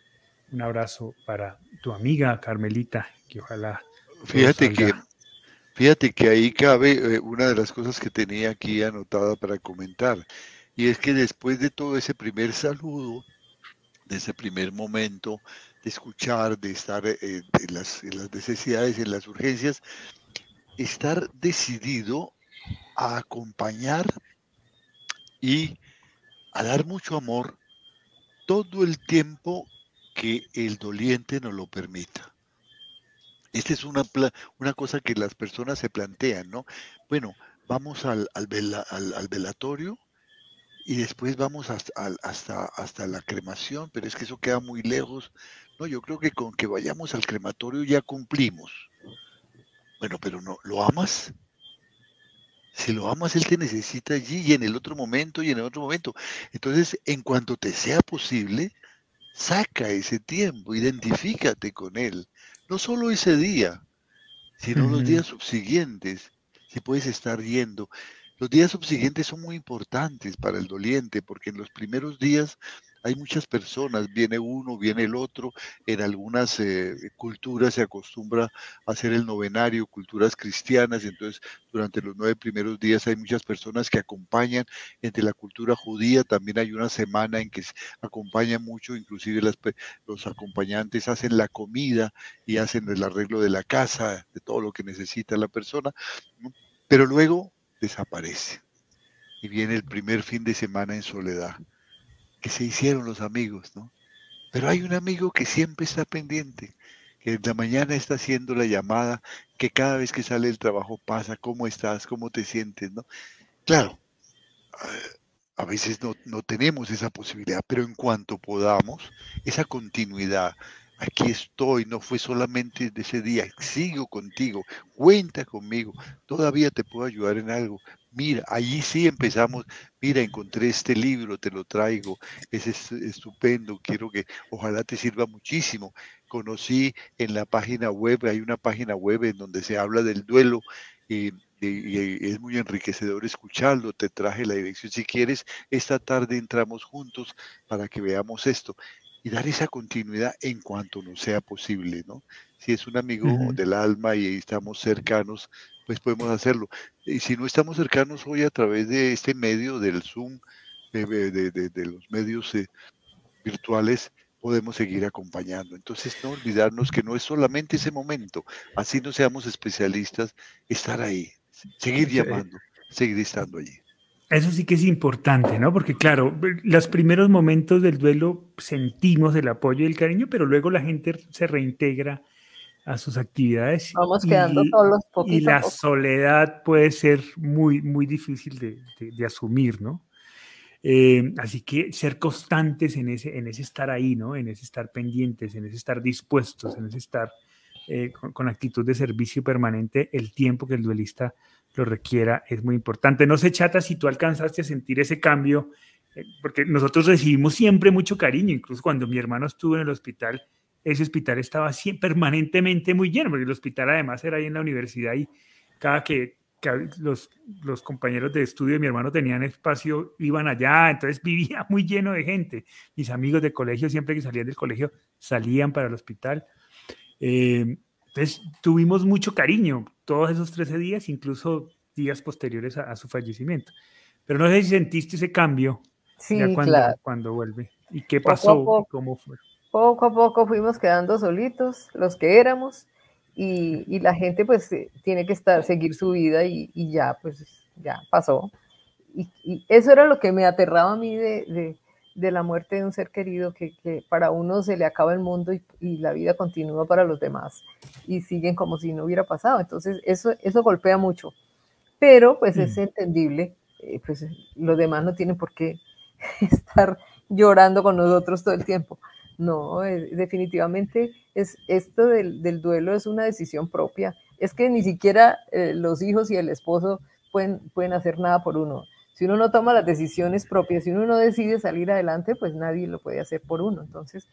Un abrazo para tu amiga Carmelita, que ojalá... Fíjate que Fíjate que ahí cabe eh, una de las cosas que tenía aquí anotada para comentar, y es que después de todo ese primer saludo, de ese primer momento de escuchar, de estar eh, en, las, necesidades, en las urgencias, estar decidido a acompañar y a dar mucho amor todo el tiempo que el doliente nos lo permita. Esta es una, una cosa que las personas se plantean, ¿no? Bueno, vamos al, al, al, velatorio y después vamos hasta, hasta, hasta la cremación, pero es que eso queda muy lejos. No, yo creo que con que vayamos al crematorio ya cumplimos. Bueno, pero no, ¿lo amas? Si lo amas, Él te necesita allí y en el otro momento y en el otro momento. Entonces, en cuanto te sea posible, saca ese tiempo, identifícate con Él. No solo ese día, sino los días subsiguientes, si puedes estar yendo. Los días subsiguientes son muy importantes para el doliente porque en los primeros días hay muchas personas, viene uno, viene el otro. En algunas eh, culturas se acostumbra a hacer el novenario, culturas cristianas, entonces durante los nueve primeros días hay muchas personas que acompañan. Entre la cultura judía también hay una semana en que se acompaña mucho, inclusive los acompañantes hacen la comida y hacen el arreglo de la casa, de todo lo que necesita la persona, pero luego desaparece. Y viene el primer fin de semana en soledad que se hicieron los amigos, ¿no? Pero hay un amigo que siempre está pendiente, que en la mañana está haciendo la llamada, que cada vez que sale el trabajo pasa, ¿cómo estás? ¿Cómo te sientes? ¿no? Claro, a veces no, no tenemos esa posibilidad, pero en cuanto podamos, esa continuidad, aquí estoy, no fue solamente de ese día, sigo contigo, cuenta conmigo, todavía te puedo ayudar en algo, Mira, allí sí empezamos, mira, encontré este libro, te lo traigo, es estupendo, quiero que ojalá te sirva muchísimo. Conocí en la página web, hay una página web en donde se habla del duelo y, es muy enriquecedor escucharlo, te traje la dirección. Si quieres, esta tarde entramos juntos para que veamos esto y dar esa continuidad en cuanto nos sea posible, ¿no? Si es un amigo del alma y estamos cercanos, pues podemos hacerlo. Y si no estamos cercanos hoy a través de este medio del Zoom, de, los medios eh, virtuales, podemos seguir acompañando. Entonces, no olvidarnos que no es solamente ese momento, así no seamos especialistas, estar ahí, seguir llamando, seguir estando allí. Eso sí que es importante, ¿no? Porque claro, los primeros momentos del duelo sentimos el apoyo y el cariño, pero luego la gente se reintegra a sus actividades. Vamos quedando solos Y la soledad puede ser muy, muy difícil de, asumir, ¿no? Eh, así que ser constantes en ese, en ese estar ahí, ¿no? En ese estar pendientes, en ese estar dispuestos, en ese estar eh, con, actitud de servicio permanente, el tiempo que el duelista lo requiera es muy importante. No sé, Chata, si tú alcanzaste a sentir ese cambio, eh, porque nosotros recibimos siempre mucho cariño, incluso cuando mi hermano estuvo en el hospital, ese hospital estaba permanentemente muy lleno, porque el hospital además era ahí en la universidad y cada que, los, los, compañeros de estudio de mi hermano tenían espacio, iban allá, entonces vivía muy lleno de gente. Mis amigos de colegio, siempre que salían del colegio, salían para el hospital. Eh, entonces tuvimos mucho cariño todos esos 13 días, incluso días posteriores a, su fallecimiento. Pero no sé si sentiste ese cambio sí, cuando, claro. cuando vuelve. ¿Y qué pasó? ¿Cómo fue? poco a poco fuimos quedando solitos, los que éramos, y, la gente pues eh, tiene que estar, seguir su vida y, ya, pues ya pasó. Y, eso era lo que me aterraba a mí de, la muerte de un ser querido, que, para uno se le acaba el mundo y, la vida continúa para los demás y siguen como si no hubiera pasado. Entonces eso, eso golpea mucho, pero pues es mm. entendible, eh, pues los demás no tienen por qué estar llorando con nosotros todo el tiempo. No, eh, definitivamente es, esto del, duelo es una decisión propia. Es que ni siquiera eh, los hijos y el esposo pueden, pueden hacer nada por uno. Si uno no toma las decisiones propias, si uno no decide salir adelante, pues nadie lo puede hacer por uno. Entonces,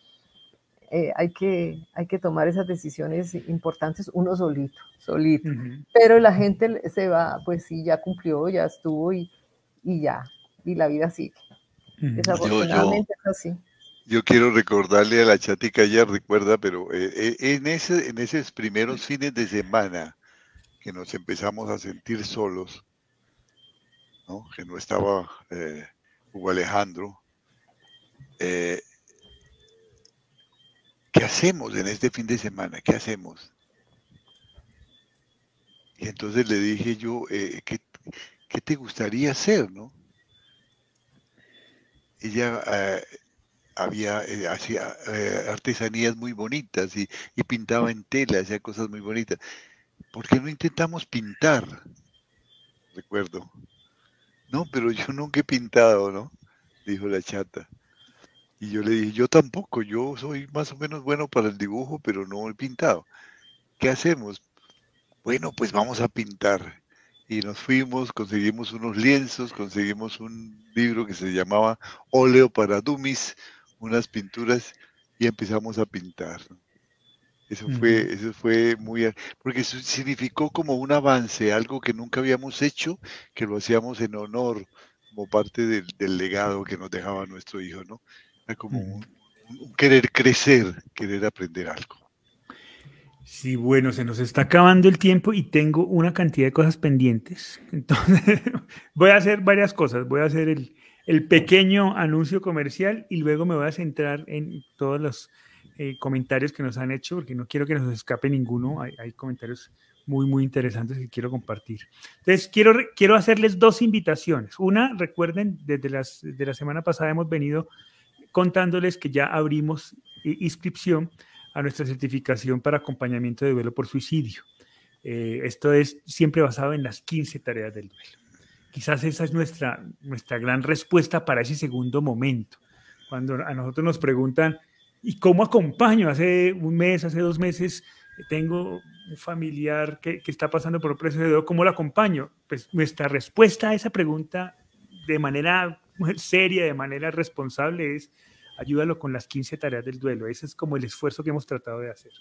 eh, hay, que, hay que tomar esas decisiones importantes uno solito, solito. Pero la gente se va, pues sí, ya cumplió, ya estuvo y, ya, y la vida sigue. Desafortunadamente es así. Yo quiero recordarle a la chatica, ya recuerda, pero eh, eh, en, ese, en esos primeros fines de semana que nos empezamos a sentir solos, ¿no? que no estaba eh, Hugo Alejandro, ¿qué hacemos en este fin de semana? ¿Qué hacemos? Y entonces le dije yo, eh, ¿qué, te gustaría hacer, no? Ella eh, había, eh, hacía artesanías muy bonitas y, y, pintaba en tela, hacía cosas muy bonitas. ¿Por qué no intentamos pintar? Recuerdo. No, pero yo nunca he pintado, ¿no? Dijo la chata. Y yo le dije, yo tampoco, yo soy más o menos bueno para el dibujo, pero no he pintado. ¿Qué hacemos? Bueno, pues vamos a pintar. Y nos fuimos, conseguimos unos lienzos, conseguimos un libro que se llamaba Óleo para Dummies, unas pinturas, y empezamos a pintar. Eso fue, eso fue muy, porque eso significó como un avance, algo que nunca habíamos hecho, que lo hacíamos en honor, como parte del, legado que nos dejaba nuestro hijo, ¿no? Era como un, querer crecer, querer aprender algo. Sí, bueno, se nos está acabando el tiempo y tengo una cantidad de cosas pendientes. Entonces, voy a hacer varias cosas. Voy a hacer el, el pequeño anuncio comercial y luego me voy a centrar en todos los eh, comentarios que nos han hecho, porque no quiero que nos escape ninguno. Hay, hay, comentarios muy, muy interesantes que quiero compartir. Entonces, quiero, quiero hacerles dos invitaciones. Una, recuerden, desde las, de la semana pasada hemos venido contándoles que ya abrimos inscripción a nuestra certificación para acompañamiento de duelo por suicidio. Eh, esto es siempre basado en las 15 tareas del duelo. Quizás esa es nuestra, nuestra gran respuesta para ese segundo momento. Cuando a nosotros nos preguntan, ¿Y cómo acompaño? Hace un mes, hace dos meses, tengo un familiar que, que está pasando por un proceso ¿cómo lo acompaño? Pues nuestra respuesta a esa pregunta de manera seria, de manera responsable es ayúdalo con las 15 tareas del duelo. Ese es como el esfuerzo que hemos tratado de hacer.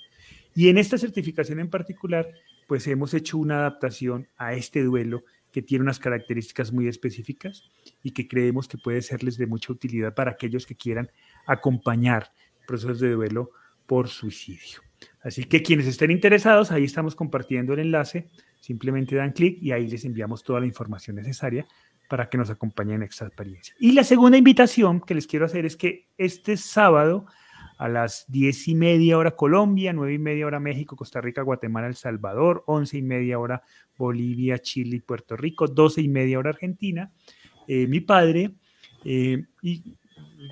Y en esta certificación en particular, pues hemos hecho una adaptación a este duelo que tiene unas características muy específicas y que creemos que puede serles de mucha utilidad para aquellos que quieran acompañar procesos de duelo por suicidio. Así que quienes estén interesados, ahí estamos compartiendo el enlace, simplemente dan clic y ahí les enviamos toda la información necesaria para que nos acompañen en esta experiencia. Y la segunda invitación que les quiero hacer es que este sábado a las diez y media hora Colombia, nueve y media hora México, Costa Rica, Guatemala, El Salvador, once y media hora Bolivia, Chile y Puerto Rico, doce y media hora Argentina, eh, mi padre eh, y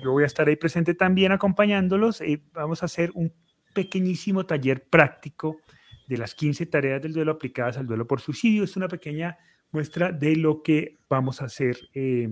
yo voy a estar ahí presente también acompañándolos. eh, vamos a hacer un pequeñísimo taller práctico de las 15 tareas del duelo aplicadas al duelo por suicidio. Es una pequeña muestra de lo que vamos a hacer eh,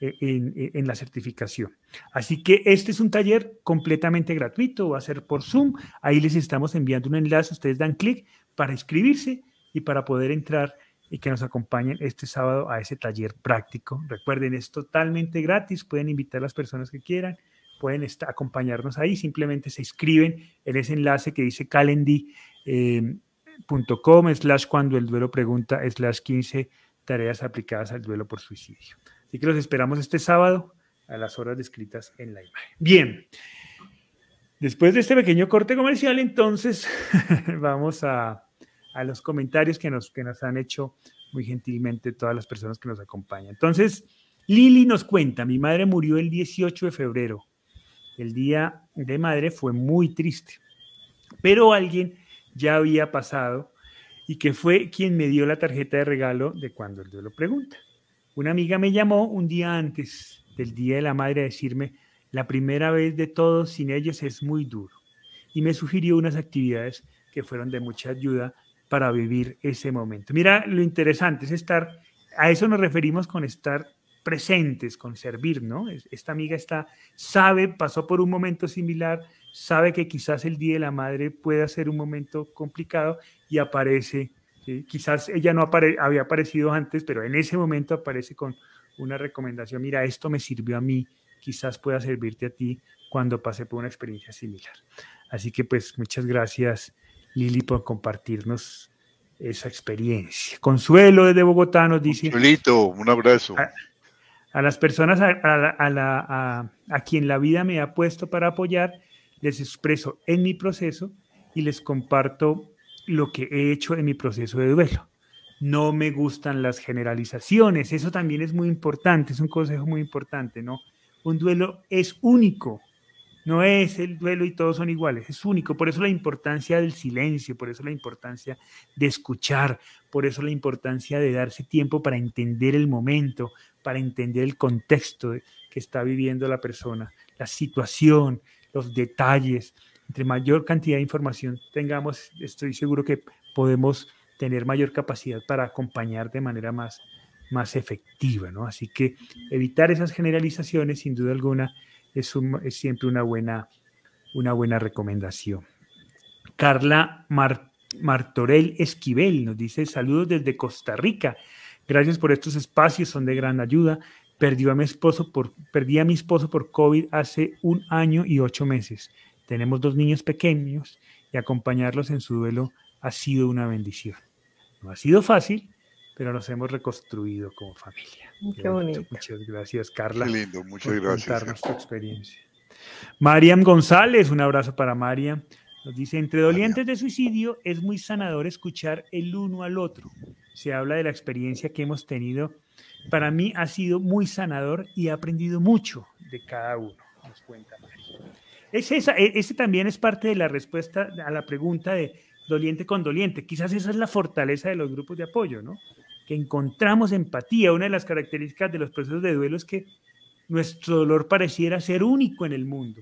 e, e, en, la certificación. Así que este es un taller completamente gratuito, va a ser por Zoom. Ahí les estamos enviando un enlace, ustedes dan clic para inscribirse y para poder entrar y que nos acompañen este sábado a ese taller práctico. Recuerden, es totalmente gratis, pueden invitar a las personas que quieran, pueden acompañarnos ahí, simplemente se inscriben en ese enlace que dice calendy.com eh, slash cuando el duelo pregunta slash 15 tareas aplicadas al duelo por suicidio. Así que los esperamos este sábado a las horas descritas en la imagen. Bien, después de este pequeño corte comercial, entonces vamos a a los comentarios que nos, que nos han hecho muy gentilmente todas las personas que nos acompañan. Entonces, Lili nos cuenta, mi madre murió el 18 de febrero. El día de madre fue muy triste, pero alguien ya había pasado y que fue quien me dio la tarjeta de regalo de cuando el duelo pregunta. Una amiga me llamó un día antes del Día de la Madre a decirme, la primera vez de todos sin ellos es muy duro. Y me sugirió unas actividades que fueron de mucha ayuda para vivir ese momento. Mira, lo interesante es estar, a eso nos referimos con estar presentes, con servir, ¿no? Esta amiga está, sabe, pasó por un momento similar, sabe que quizás el Día de la Madre pueda ser un momento complicado y aparece, quizás ella no había aparecido antes, pero en ese momento aparece con una recomendación, mira, esto me sirvió a mí, quizás pueda servirte a ti cuando pase por una experiencia similar. Así que pues muchas gracias Lili, por compartirnos esa experiencia. Consuelo desde Bogotá nos dice... Consuelito, un abrazo. A, las personas a, a, quien la vida me ha puesto para apoyar, les expreso en mi proceso y les comparto lo que he hecho en mi proceso de duelo. No me gustan las generalizaciones, eso también es muy importante, es un consejo muy importante, ¿no? Un duelo es único, No es el duelo y todos son iguales, es único. Por eso la importancia del silencio, por eso la importancia de escuchar, por eso la importancia de darse tiempo para entender el momento, para entender el contexto que está viviendo la persona, la situación, los detalles. Entre mayor cantidad de información tengamos, estoy seguro que podemos tener mayor capacidad para acompañar de manera más, más efectiva, ¿no? Así que evitar esas generalizaciones, sin duda alguna, es, siempre una buena, una buena recomendación. Carla Martorell Esquivel nos dice saludos desde Costa Rica. Gracias por estos espacios, son de gran ayuda. Perdió a mi esposo por, perdí a mi esposo por COVID hace un año y ocho meses. Tenemos dos niños pequeños y acompañarlos en su duelo ha sido una bendición. No ha sido fácil, pero nos hemos reconstruido como familia. Qué, bonito. Muchas gracias, Carla. Qué lindo, muchas por gracias. Contarnos tu experiencia. Mariam González, un abrazo para Mariam. Nos dice, entre dolientes de suicidio es muy sanador escuchar el uno al otro. Se habla de la experiencia que hemos tenido. Para mí ha sido muy sanador y he aprendido mucho de cada uno. Nos cuenta Mariam. Es esa, e, ese también es parte de la respuesta a la pregunta de doliente con doliente. Quizás esa es la fortaleza de los grupos de apoyo, ¿no? Que encontramos empatía. Una de las características de los procesos de duelo es que nuestro dolor pareciera ser único en el mundo.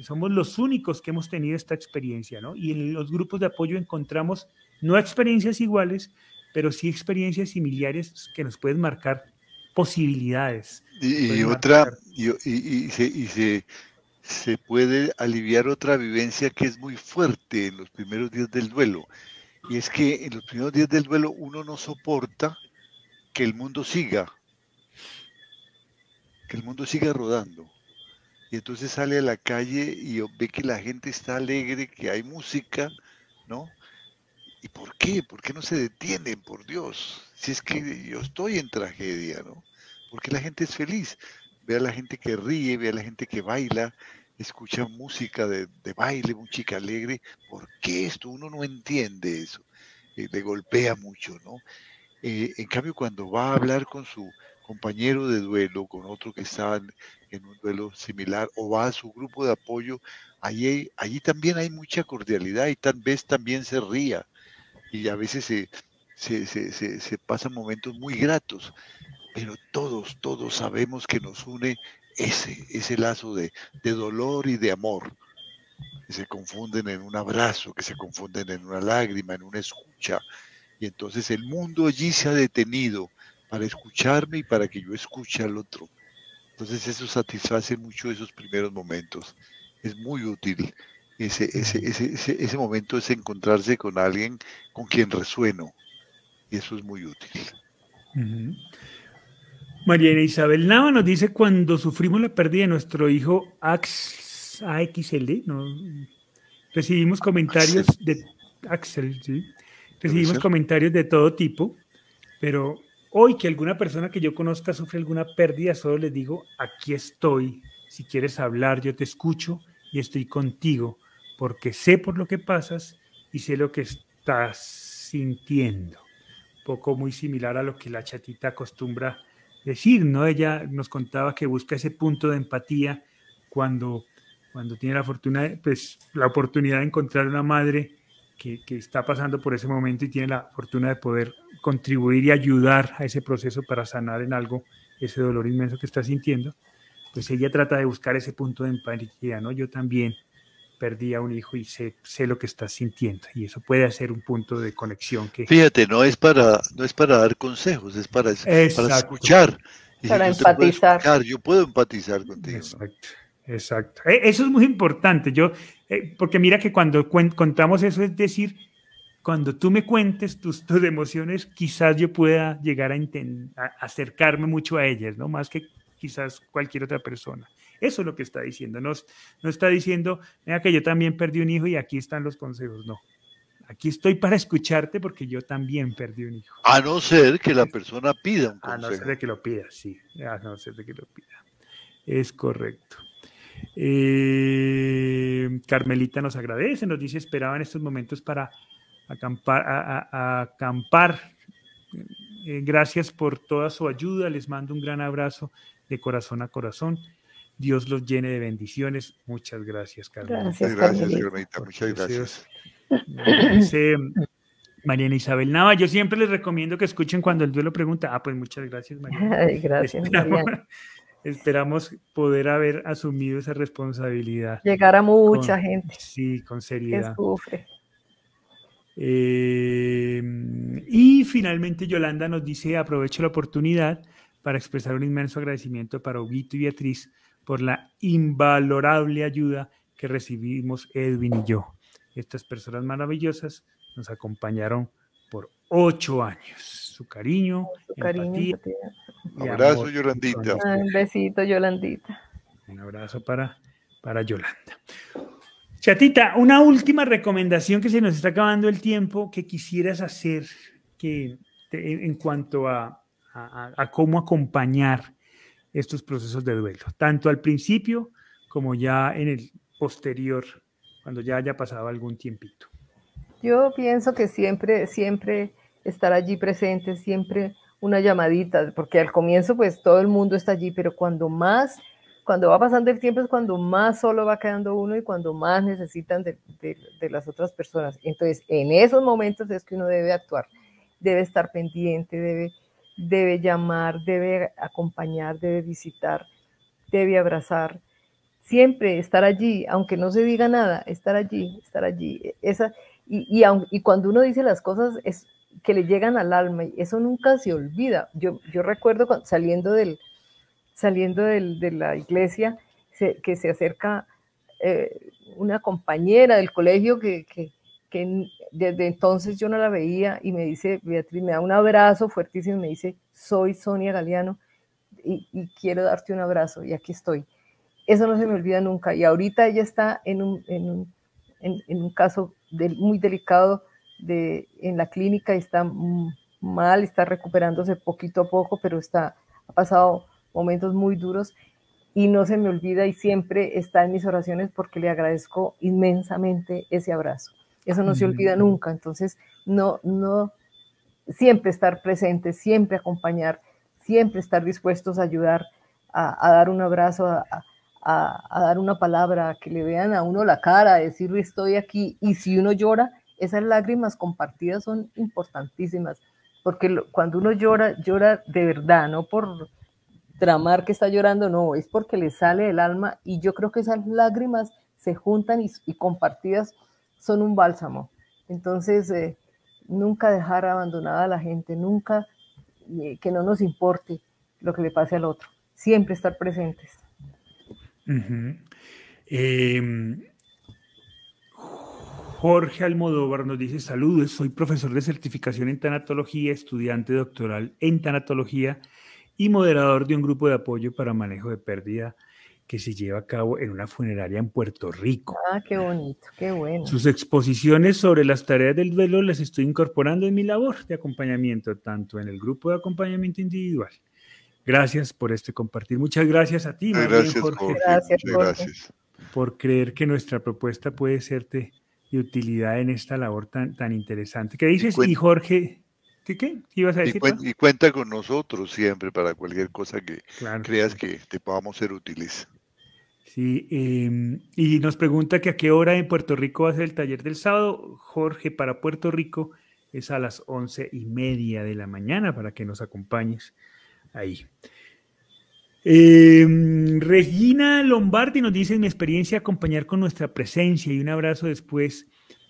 Somos los únicos que hemos tenido esta experiencia, ¿no? Y en los grupos de apoyo encontramos no experiencias iguales, pero sí experiencias similares que nos pueden marcar posibilidades. Y, otra, y, y, se, y se se puede aliviar otra vivencia que es muy fuerte en los primeros días del duelo. Y es que en los primeros días del duelo uno no soporta que el mundo siga, que el mundo siga rodando. Y entonces sale a la calle y ve que la gente está alegre, que hay música, ¿no? ¿Y por qué? ¿Por qué no se detienen, por Dios? Si es que yo estoy en tragedia, ¿no? Porque la gente es feliz ve a la gente que ríe, ve a la gente que baila, escucha música de, baile, música alegre. ¿Por qué esto? Uno no entiende eso. Eh, le golpea mucho, ¿no? Eh, en cambio, cuando va a hablar con su compañero de duelo, con otro que está en, un duelo similar, o va a su grupo de apoyo, allí, allí también hay mucha cordialidad y tal vez también se ría. Y a veces se, se, se, se pasan momentos muy gratos pero todos, todos sabemos que nos une ese, ese lazo de, dolor y de amor, que se confunden en un abrazo, que se confunden en una lágrima, en una escucha. Y entonces el mundo allí se ha detenido para escucharme y para que yo escuche al otro. Entonces eso satisface mucho esos primeros momentos. Es muy útil. Ese, ese, ese, ese, momento es encontrarse con alguien con quien resueno. Y eso es muy útil. Mariana Isabel Nava nos dice cuando sufrimos la pérdida de nuestro hijo AXL, ¿no? recibimos comentarios de Axel, ¿sí? recibimos comentarios de todo tipo, pero hoy que alguna persona que yo conozca sufre alguna pérdida, solo les digo, aquí estoy, si quieres hablar, yo te escucho y estoy contigo, porque sé por lo que pasas y sé lo que estás sintiendo. poco muy similar a lo que la chatita acostumbra decir, ¿no? Ella nos contaba que busca ese punto de empatía cuando, cuando tiene la fortuna, pues, la oportunidad de encontrar una madre que, que, está pasando por ese momento y tiene la fortuna de poder contribuir y ayudar a ese proceso para sanar en algo ese dolor inmenso que está sintiendo, pues ella trata de buscar ese punto de empatía, ¿no? Yo también perdí a un hijo y sé, sé lo que estás sintiendo. Y eso puede ser un punto de conexión que fíjate no es para no es para dar consejos es para, para escuchar. Para empatizar. yo puedo empatizar contigo exacto exacto. E, eso es muy importante. Yo eh, porque mira que cuando contamos eso es decir cuando tú me cuentes tus, tus emociones quizás yo pueda llegar a, a acercarme mucho a ellas no más que quizás cualquier otra persona eso es lo que está diciendo. No, no está diciendo, mira que yo también perdí un hijo y aquí están los consejos. No. Aquí estoy para escucharte porque yo también perdí un hijo. A no ser que la persona pida un consejo. A no ser de que lo pida, sí. A no ser de que lo pida. Es correcto. Eh, Carmelita nos agradece, nos dice, esperaba en estos momentos para acampar. acampar. Eh, gracias por toda su ayuda, les mando un gran abrazo de corazón a corazón. Dios los llene de bendiciones. Muchas gracias, Carmen. Gracias, gracias, Carmelita. Muchas gracias. Mariana Isabel Nava, yo siempre les recomiendo que escuchen cuando el duelo pregunta. Ah, pues muchas gracias, Mariana. gracias, esperamos, esperamos, poder haber asumido esa responsabilidad. Llegar a mucha gente. Sí, con seriedad. Que sufre. Eh, y finalmente Yolanda nos dice, aprovecho la oportunidad para expresar un inmenso agradecimiento para Huguito y Beatriz por la invalorable ayuda que recibimos Edwin y yo. Estas personas maravillosas nos acompañaron por ocho años. Su cariño, Su cariño un abrazo, Yolandita. Un besito, Yolandita. Un abrazo para, para Yolanda. Chatita, una última recomendación que se nos está acabando el tiempo que quisieras hacer que, en cuanto a, a, cómo acompañar estos procesos de duelo, tanto al principio como ya en el posterior, cuando ya haya pasado algún tiempito. Yo pienso que siempre, siempre estar allí presente, siempre una llamadita, porque al comienzo pues todo el mundo está allí, pero cuando más cuando va pasando el tiempo es cuando más solo va quedando uno y cuando más necesitan de, las otras personas. Entonces, en esos momentos es que uno debe actuar, debe estar pendiente, debe, debe llamar, debe acompañar, debe visitar, debe abrazar. Siempre estar allí, aunque no se diga nada, estar allí, estar allí. Esa, y, y, y cuando uno dice las cosas es que le llegan al alma y eso nunca se olvida. Yo, yo recuerdo saliendo del, saliendo de la iglesia, que se acerca eh, una compañera del colegio que, desde entonces yo no la veía y me dice, Beatriz, me da un abrazo fuertísimo y me dice, soy Sonia Galeano y, quiero darte un abrazo y aquí estoy. Eso no se me olvida nunca y ahorita ella está en un, en un, caso muy delicado de, en la clínica, está mal, está recuperándose poquito a poco, pero está, ha pasado momentos muy duros y no se me olvida y siempre está en mis oraciones porque le agradezco inmensamente ese abrazo. Eso no se olvida nunca, entonces no, no, siempre estar presente, siempre acompañar, siempre estar dispuestos a ayudar, a, dar un abrazo, a, a, dar una palabra, que le vean a uno la cara, a decirle estoy aquí. Y si uno llora, esas lágrimas compartidas son importantísimas, porque cuando uno llora, llora de verdad, no por, tramar que está llorando, no, es porque le sale el alma y yo creo que esas lágrimas se juntan y, compartidas son un bálsamo. Entonces, eh, nunca dejar abandonada a la gente, nunca eh, que no nos importe lo que le pase al otro, siempre estar presentes. Em, Jorge Almodóvar nos dice saludos, soy profesor de certificación en tanatología, estudiante doctoral en tanatología y moderador de un grupo de apoyo para manejo de pérdida que se lleva a cabo en una funeraria en Puerto Rico. Ah, qué bonito, qué bueno. Sus exposiciones sobre las tareas del duelo las estoy incorporando en mi labor de acompañamiento, tanto en el grupo de acompañamiento individual. Gracias por este compartir. Muchas gracias a ti, gracias, Jorge. Gracias, Gracias, por creer que nuestra propuesta puede serte de utilidad en esta labor tan, tan interesante. ¿Qué dices? Y Jorge, ¿Qué, ibas a decir? Y, cuenta con nosotros siempre para cualquier cosa que creas que te podamos ser útiles. Sí, em, y nos pregunta que a qué hora en Puerto Rico va a ser el taller del sábado. Jorge, para Puerto Rico es a las once y media de la mañana para que nos acompañes ahí. Em, Regina Lombardi nos dice, en mi experiencia, acompañar con nuestra presencia y un abrazo después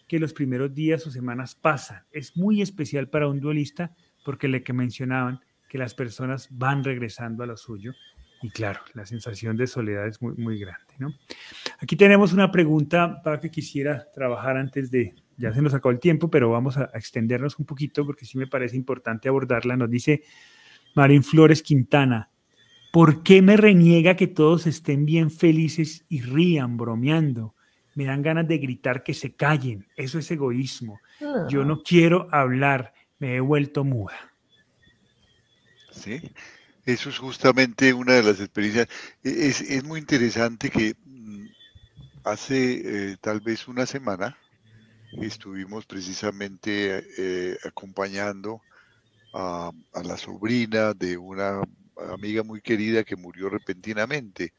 que los primeros días o semanas pasan. Es muy especial para un duelista porque le que mencionaban que las personas van regresando a lo suyo y claro, la sensación de soledad es muy, muy grande. ¿no? Aquí tenemos una pregunta para que quisiera trabajar antes de, ya se nos acabó el tiempo, pero vamos a, extendernos un poquito porque sí me parece importante abordarla. Nos dice Marín Flores Quintana, ¿por qué me reniega que todos estén bien felices y rían bromeando? me dan ganas de gritar que se callen. Eso es egoísmo. Yo no quiero hablar, me he vuelto muda. Sí, eso es justamente una de las experiencias. E, es, muy interesante que mm, hace eh, tal vez una semana estuvimos precisamente eh, acompañando a, la sobrina de una amiga muy querida que murió repentinamente.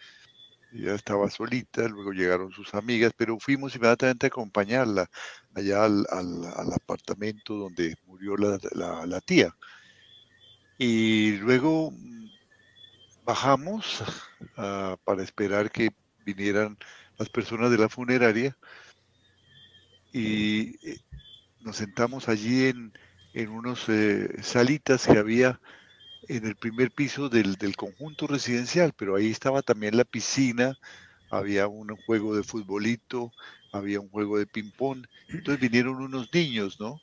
ella estaba solita, luego llegaron sus amigas, pero fuimos inmediatamente a acompañarla allá al, apartamento donde murió la, tía. Y luego bajamos para esperar que vinieran las personas de la funeraria y eh, nos sentamos allí en, en unos eh, salitas que había en el primer piso del, del, conjunto residencial, pero ahí estaba también la piscina, había un juego de futbolito, había un juego de ping-pong. Entonces vinieron unos niños, ¿no?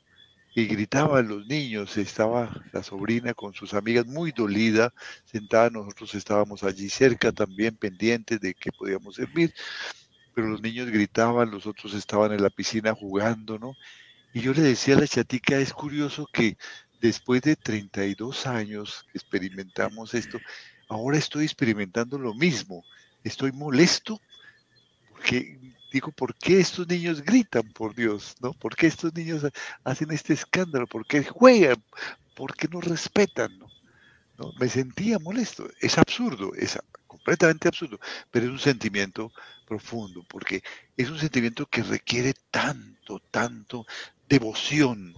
Y gritaban los niños, estaba la sobrina con sus amigas muy dolida, sentada, nosotros estábamos allí cerca también, pendientes de que podíamos servir, pero los niños gritaban, los otros estaban en la piscina jugando, ¿no? Y yo le decía a la chatica, es curioso que después de 32 años que experimentamos esto, ahora estoy experimentando lo mismo. Estoy molesto porque digo, ¿por qué estos niños gritan, por Dios? ¿No? ¿Por qué estos niños hacen este escándalo? ¿Por qué juegan? ¿Por qué no respetan? ¿No? Me sentía molesto. Es absurdo, es completamente absurdo, pero es un sentimiento profundo, porque es un sentimiento que requiere tanto, tanto devoción,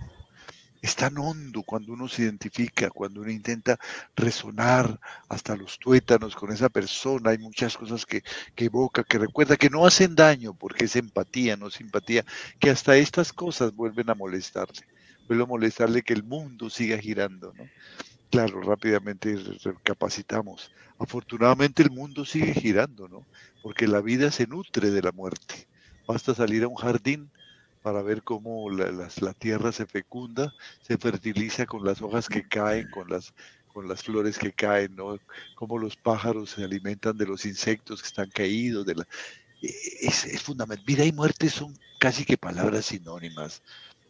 es tan hondo cuando uno se identifica, cuando uno intenta resonar hasta los tuétanos con esa persona. Hay muchas cosas que, evoca, que recuerda, que no hacen daño porque es empatía, no simpatía, que hasta estas cosas vuelven a molestarle. Vuelve a molestarle que el mundo siga girando, ¿no? Claro, rápidamente recapacitamos. Afortunadamente el mundo sigue girando, ¿no? Porque la vida se nutre de la muerte. Basta salir a un jardín para ver cómo la, tierra se fecunda, se fertiliza con las hojas que caen, con las, con las flores que caen, ¿no? Cómo los pájaros se alimentan de los insectos que están caídos. De la... E, es, fundamental. Vida y muerte son casi que palabras sinónimas.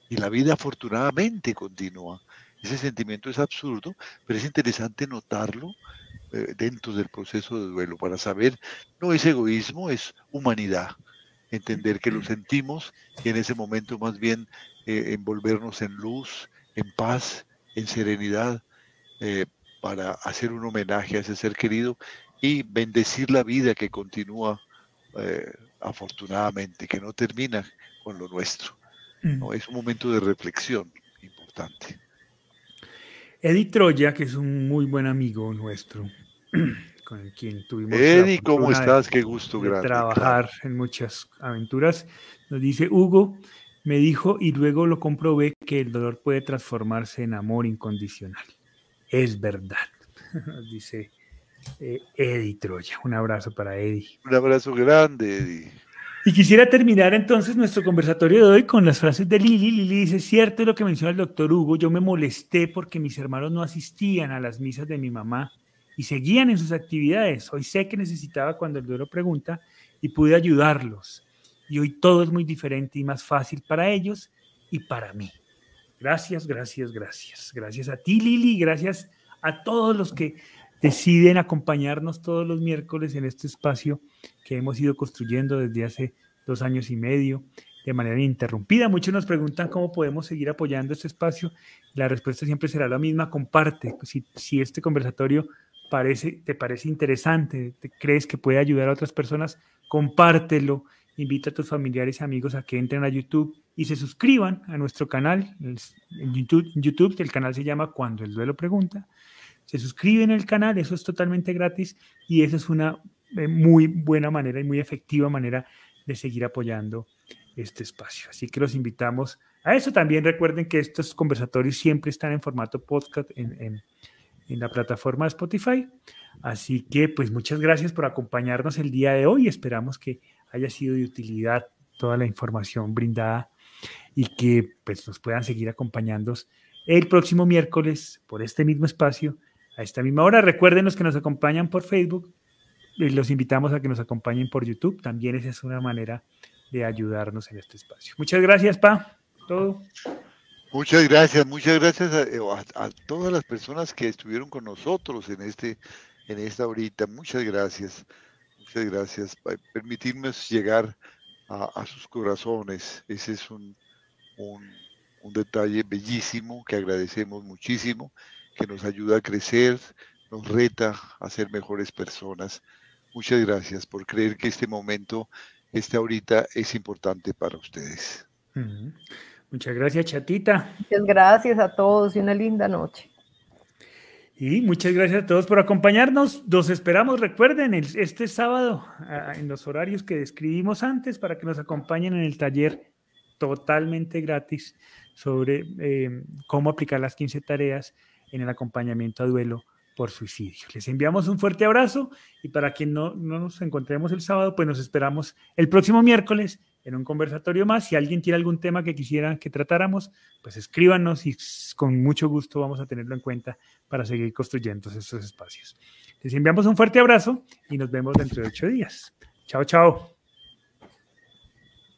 Y la vida afortunadamente continúa. Ese sentimiento es absurdo, pero es interesante notarlo eh, dentro del proceso de duelo para saber, no es egoísmo, es humanidad entender que lo sentimos y en ese momento más bien eh, envolvernos en luz, en paz, en serenidad, eh, para hacer un homenaje a ese ser querido y bendecir la vida que continúa eh, afortunadamente, que no termina con lo nuestro. ¿no? Mm. Es un momento de reflexión importante. Eddie Troya, que es un muy buen amigo nuestro, con quien tuvimos Eddie, ¿cómo estás? Qué gusto, de trabajar en muchas aventuras. Nos dice Hugo, me dijo y luego lo comprobé que el dolor puede transformarse en amor incondicional. Es verdad, nos dice eh, Eddie Troya. Un abrazo para Eddie. Un abrazo grande, Eddie. Y quisiera terminar entonces nuestro conversatorio de hoy con las frases de Lili. Lili dice, cierto lo que menciona el doctor Hugo, yo me molesté porque mis hermanos no asistían a las misas de mi mamá y seguían en sus actividades. Hoy sé que necesitaba cuando el duelo pregunta y pude ayudarlos. Y hoy todo es muy diferente y más fácil para ellos y para mí. Gracias, gracias, gracias. Gracias a ti, Lili, gracias a todos los que deciden acompañarnos todos los miércoles en este espacio que hemos ido construyendo desde hace dos años y medio de manera ininterrumpida. Muchos nos preguntan cómo podemos seguir apoyando este espacio. La respuesta siempre será la misma. Comparte. Si, si este conversatorio parece, te parece interesante, te crees que puede ayudar a otras personas, compártelo, invita a tus familiares y amigos a que entren a YouTube y se suscriban a nuestro canal en YouTube, el canal se llama Cuando el duelo pregunta. Se suscriben al canal, eso es totalmente gratis y esa es una eh, muy buena manera y muy efectiva manera de seguir apoyando este espacio. Así que los invitamos a eso. También recuerden que estos conversatorios siempre están en formato podcast en la plataforma Spotify. Así que pues muchas gracias por acompañarnos el día de hoy. Esperamos que haya sido de utilidad toda la información brindada y que pues nos puedan seguir acompañando el próximo miércoles por este mismo espacio a esta misma hora. Recuerden los que nos acompañan por Facebook y los invitamos a que nos acompañen por YouTube. También esa es una manera de ayudarnos en este espacio. Muchas gracias, Pa. Todo. Muchas gracias, muchas gracias eh, a, todas las personas que estuvieron con nosotros en este, en esta horita. Muchas gracias, muchas gracias por permitirnos llegar a, sus corazones. Ese es un, un, detalle bellísimo que agradecemos muchísimo, que nos ayuda a crecer, nos reta a ser mejores personas. Muchas gracias por creer que este momento, este ahorita, es importante para ustedes. Muchas gracias, Chatita. Muchas gracias a todos y una linda noche. Y muchas gracias a todos por acompañarnos. Los esperamos, recuerden, este sábado en los horarios que describimos antes para que nos acompañen en el taller totalmente gratis sobre eh, cómo aplicar las 15 tareas en el acompañamiento a duelo por suicidio. Les enviamos un fuerte abrazo y para quien no, no nos encontremos el sábado, pues nos esperamos el próximo miércoles en un conversatorio más. Si alguien tiene algún tema que quisiera que tratáramos, pues escríbanos y con mucho gusto vamos a tenerlo en cuenta para seguir construyendo estos espacios. Les enviamos un fuerte abrazo y nos vemos dentro de ocho días. Chao, chao.